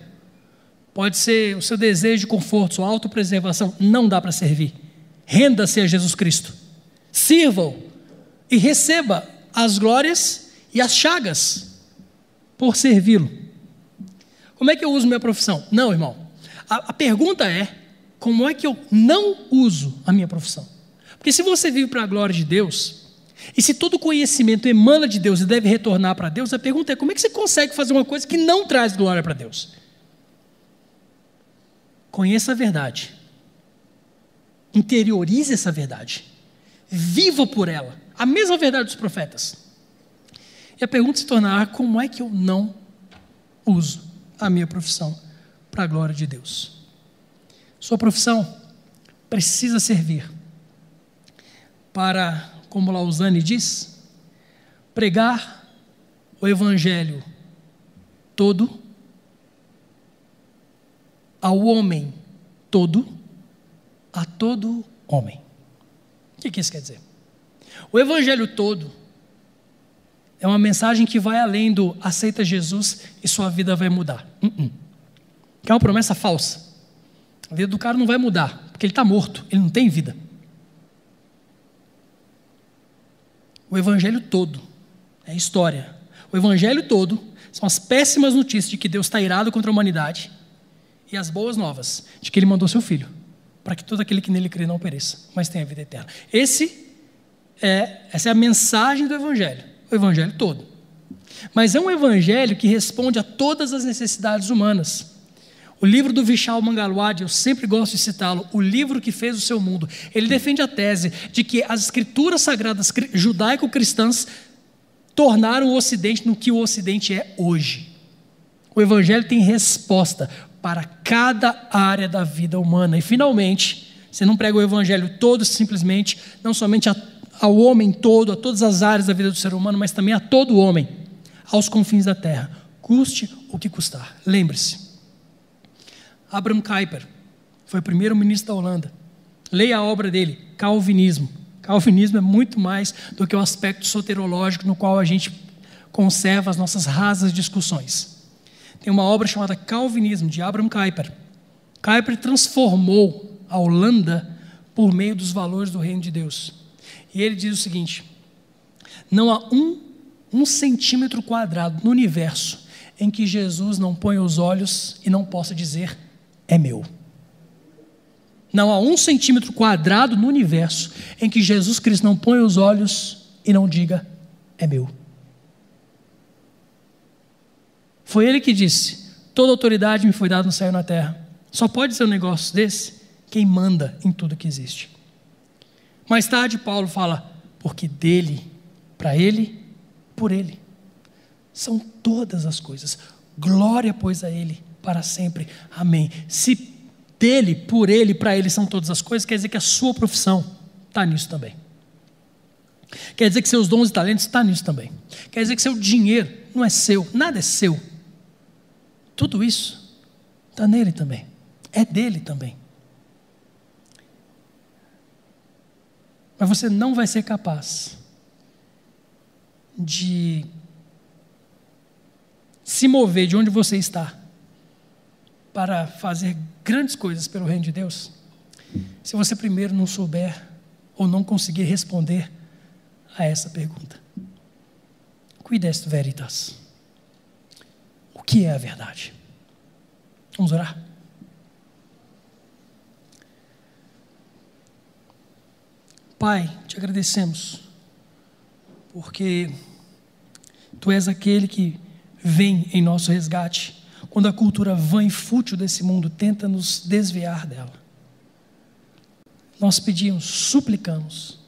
pode ser o seu desejo de conforto, sua autopreservação. Não dá para servir. Renda-se a Jesus Cristo. Sirva-o e receba as glórias e as chagas por servi-lo. Como é que eu uso minha profissão? Não, irmão. A, a pergunta é: como é que eu não uso a minha profissão? Porque se você vive para a glória de Deus, e se todo conhecimento emana de Deus e deve retornar para Deus, a pergunta é: como é que você consegue fazer uma coisa que não traz glória para Deus? Conheça a verdade. Interiorize essa verdade. Viva por ela. A mesma verdade dos profetas. E a pergunta se tornará: como é que eu não uso a minha profissão para a glória de Deus? Sua profissão precisa servir para como Lausanne diz, pregar o Evangelho todo ao homem todo, a todo homem. O que isso quer dizer? O Evangelho todo é uma mensagem que vai além do aceita Jesus e sua vida vai mudar. Uh -uh. Que é uma promessa falsa. A vida do cara não vai mudar, porque ele está morto, ele não tem vida. o evangelho todo é história. O evangelho todo são as péssimas notícias de que Deus está irado contra a humanidade e as boas novas de que Ele mandou seu Filho para que todo aquele que nele crê não pereça, mas tenha vida eterna. Esse é, essa é a mensagem do evangelho, evangelho todo. Mas é um evangelho que responde a todas as necessidades humanas. O livro do Vishal Mangalwadi, eu sempre gosto de citá-lo, o livro que fez o seu mundo. Ele defende a tese de que as escrituras sagradas judaico-cristãs tornaram o Ocidente no que o Ocidente é hoje. O Evangelho tem resposta para cada área da vida humana. E, finalmente, você não prega o Evangelho todo simplesmente, não somente ao homem todo, a todas as áreas da vida do ser humano, mas também a todo homem, aos confins da terra, custe o que custar. Lembre-se, Abraham Kuyper, foi o primeiro ministro da Holanda. Leia a obra dele, Calvinismo. Calvinismo é muito mais do que o aspecto soterológico no qual a gente conserva as nossas rasas discussões. Tem uma obra chamada Calvinismo, de Abraham Kuyper. Kuyper transformou a Holanda por meio dos valores do reino de Deus. E ele diz o seguinte: não há um, um centímetro quadrado no universo em que Jesus não ponha os olhos e não possa dizer é meu. Não há um centímetro quadrado no universo em que Jesus Cristo não põe os olhos e não diga, é meu. Foi ele que disse: Toda autoridade me foi dada no céu e na terra. Só pode ser um negócio desse quem manda em tudo que existe. Mais tarde, Paulo fala: Porque dele, para ele, por ele. São todas as coisas. Glória, pois, a ele para sempre. Amém. Se dele, por ele, para ele são todas as coisas, quer dizer que a sua profissão está nisso também. Quer dizer que seus dons e talentos estão tá nisso também. Quer dizer que seu dinheiro não é seu, nada é seu. Tudo isso está nele também. É dele também. Mas você não vai ser capaz de se mover de onde você está para fazer grandes coisas pelo reino de Deus, se você primeiro não souber ou não conseguir responder a essa pergunta. Quid veritas? O que é a verdade? Vamos orar? Pai, te agradecemos, porque Tu és aquele que vem em nosso resgate, quando a cultura vã e fútil desse mundo tenta nos desviar dela. Nós pedimos, suplicamos,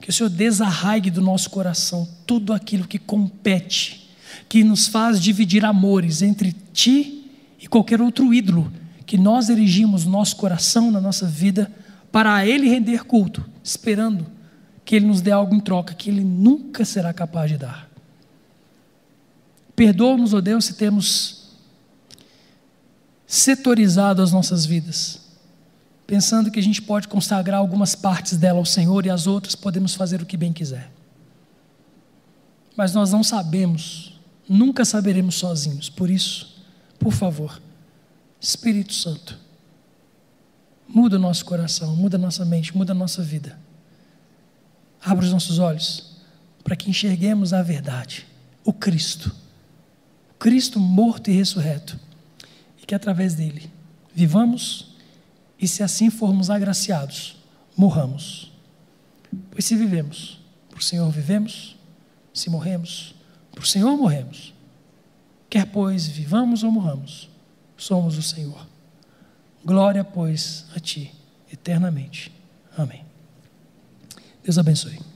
que o Senhor desarraigue do nosso coração tudo aquilo que compete, que nos faz dividir amores entre Ti e qualquer outro ídolo que nós erigimos no nosso coração, na nossa vida, para a Ele render culto, esperando que Ele nos dê algo em troca que Ele nunca será capaz de dar. Perdoa-nos, ó oh Deus, se temos setorizado as nossas vidas pensando que a gente pode consagrar algumas partes dela ao Senhor e as outras podemos fazer o que bem quiser. Mas nós não sabemos, nunca saberemos sozinhos. Por isso, por favor, Espírito Santo, muda o nosso coração, muda a nossa mente, muda a nossa vida. Abra os nossos olhos para que enxerguemos a verdade, o Cristo. O Cristo morto e ressurreto. E que através dele vivamos e se assim formos agraciados, morramos. Pois se vivemos, o Senhor vivemos, se morremos, o Senhor morremos. Quer, pois, vivamos ou morramos, somos o Senhor. Glória, pois, a Ti, eternamente. Amém. Deus abençoe.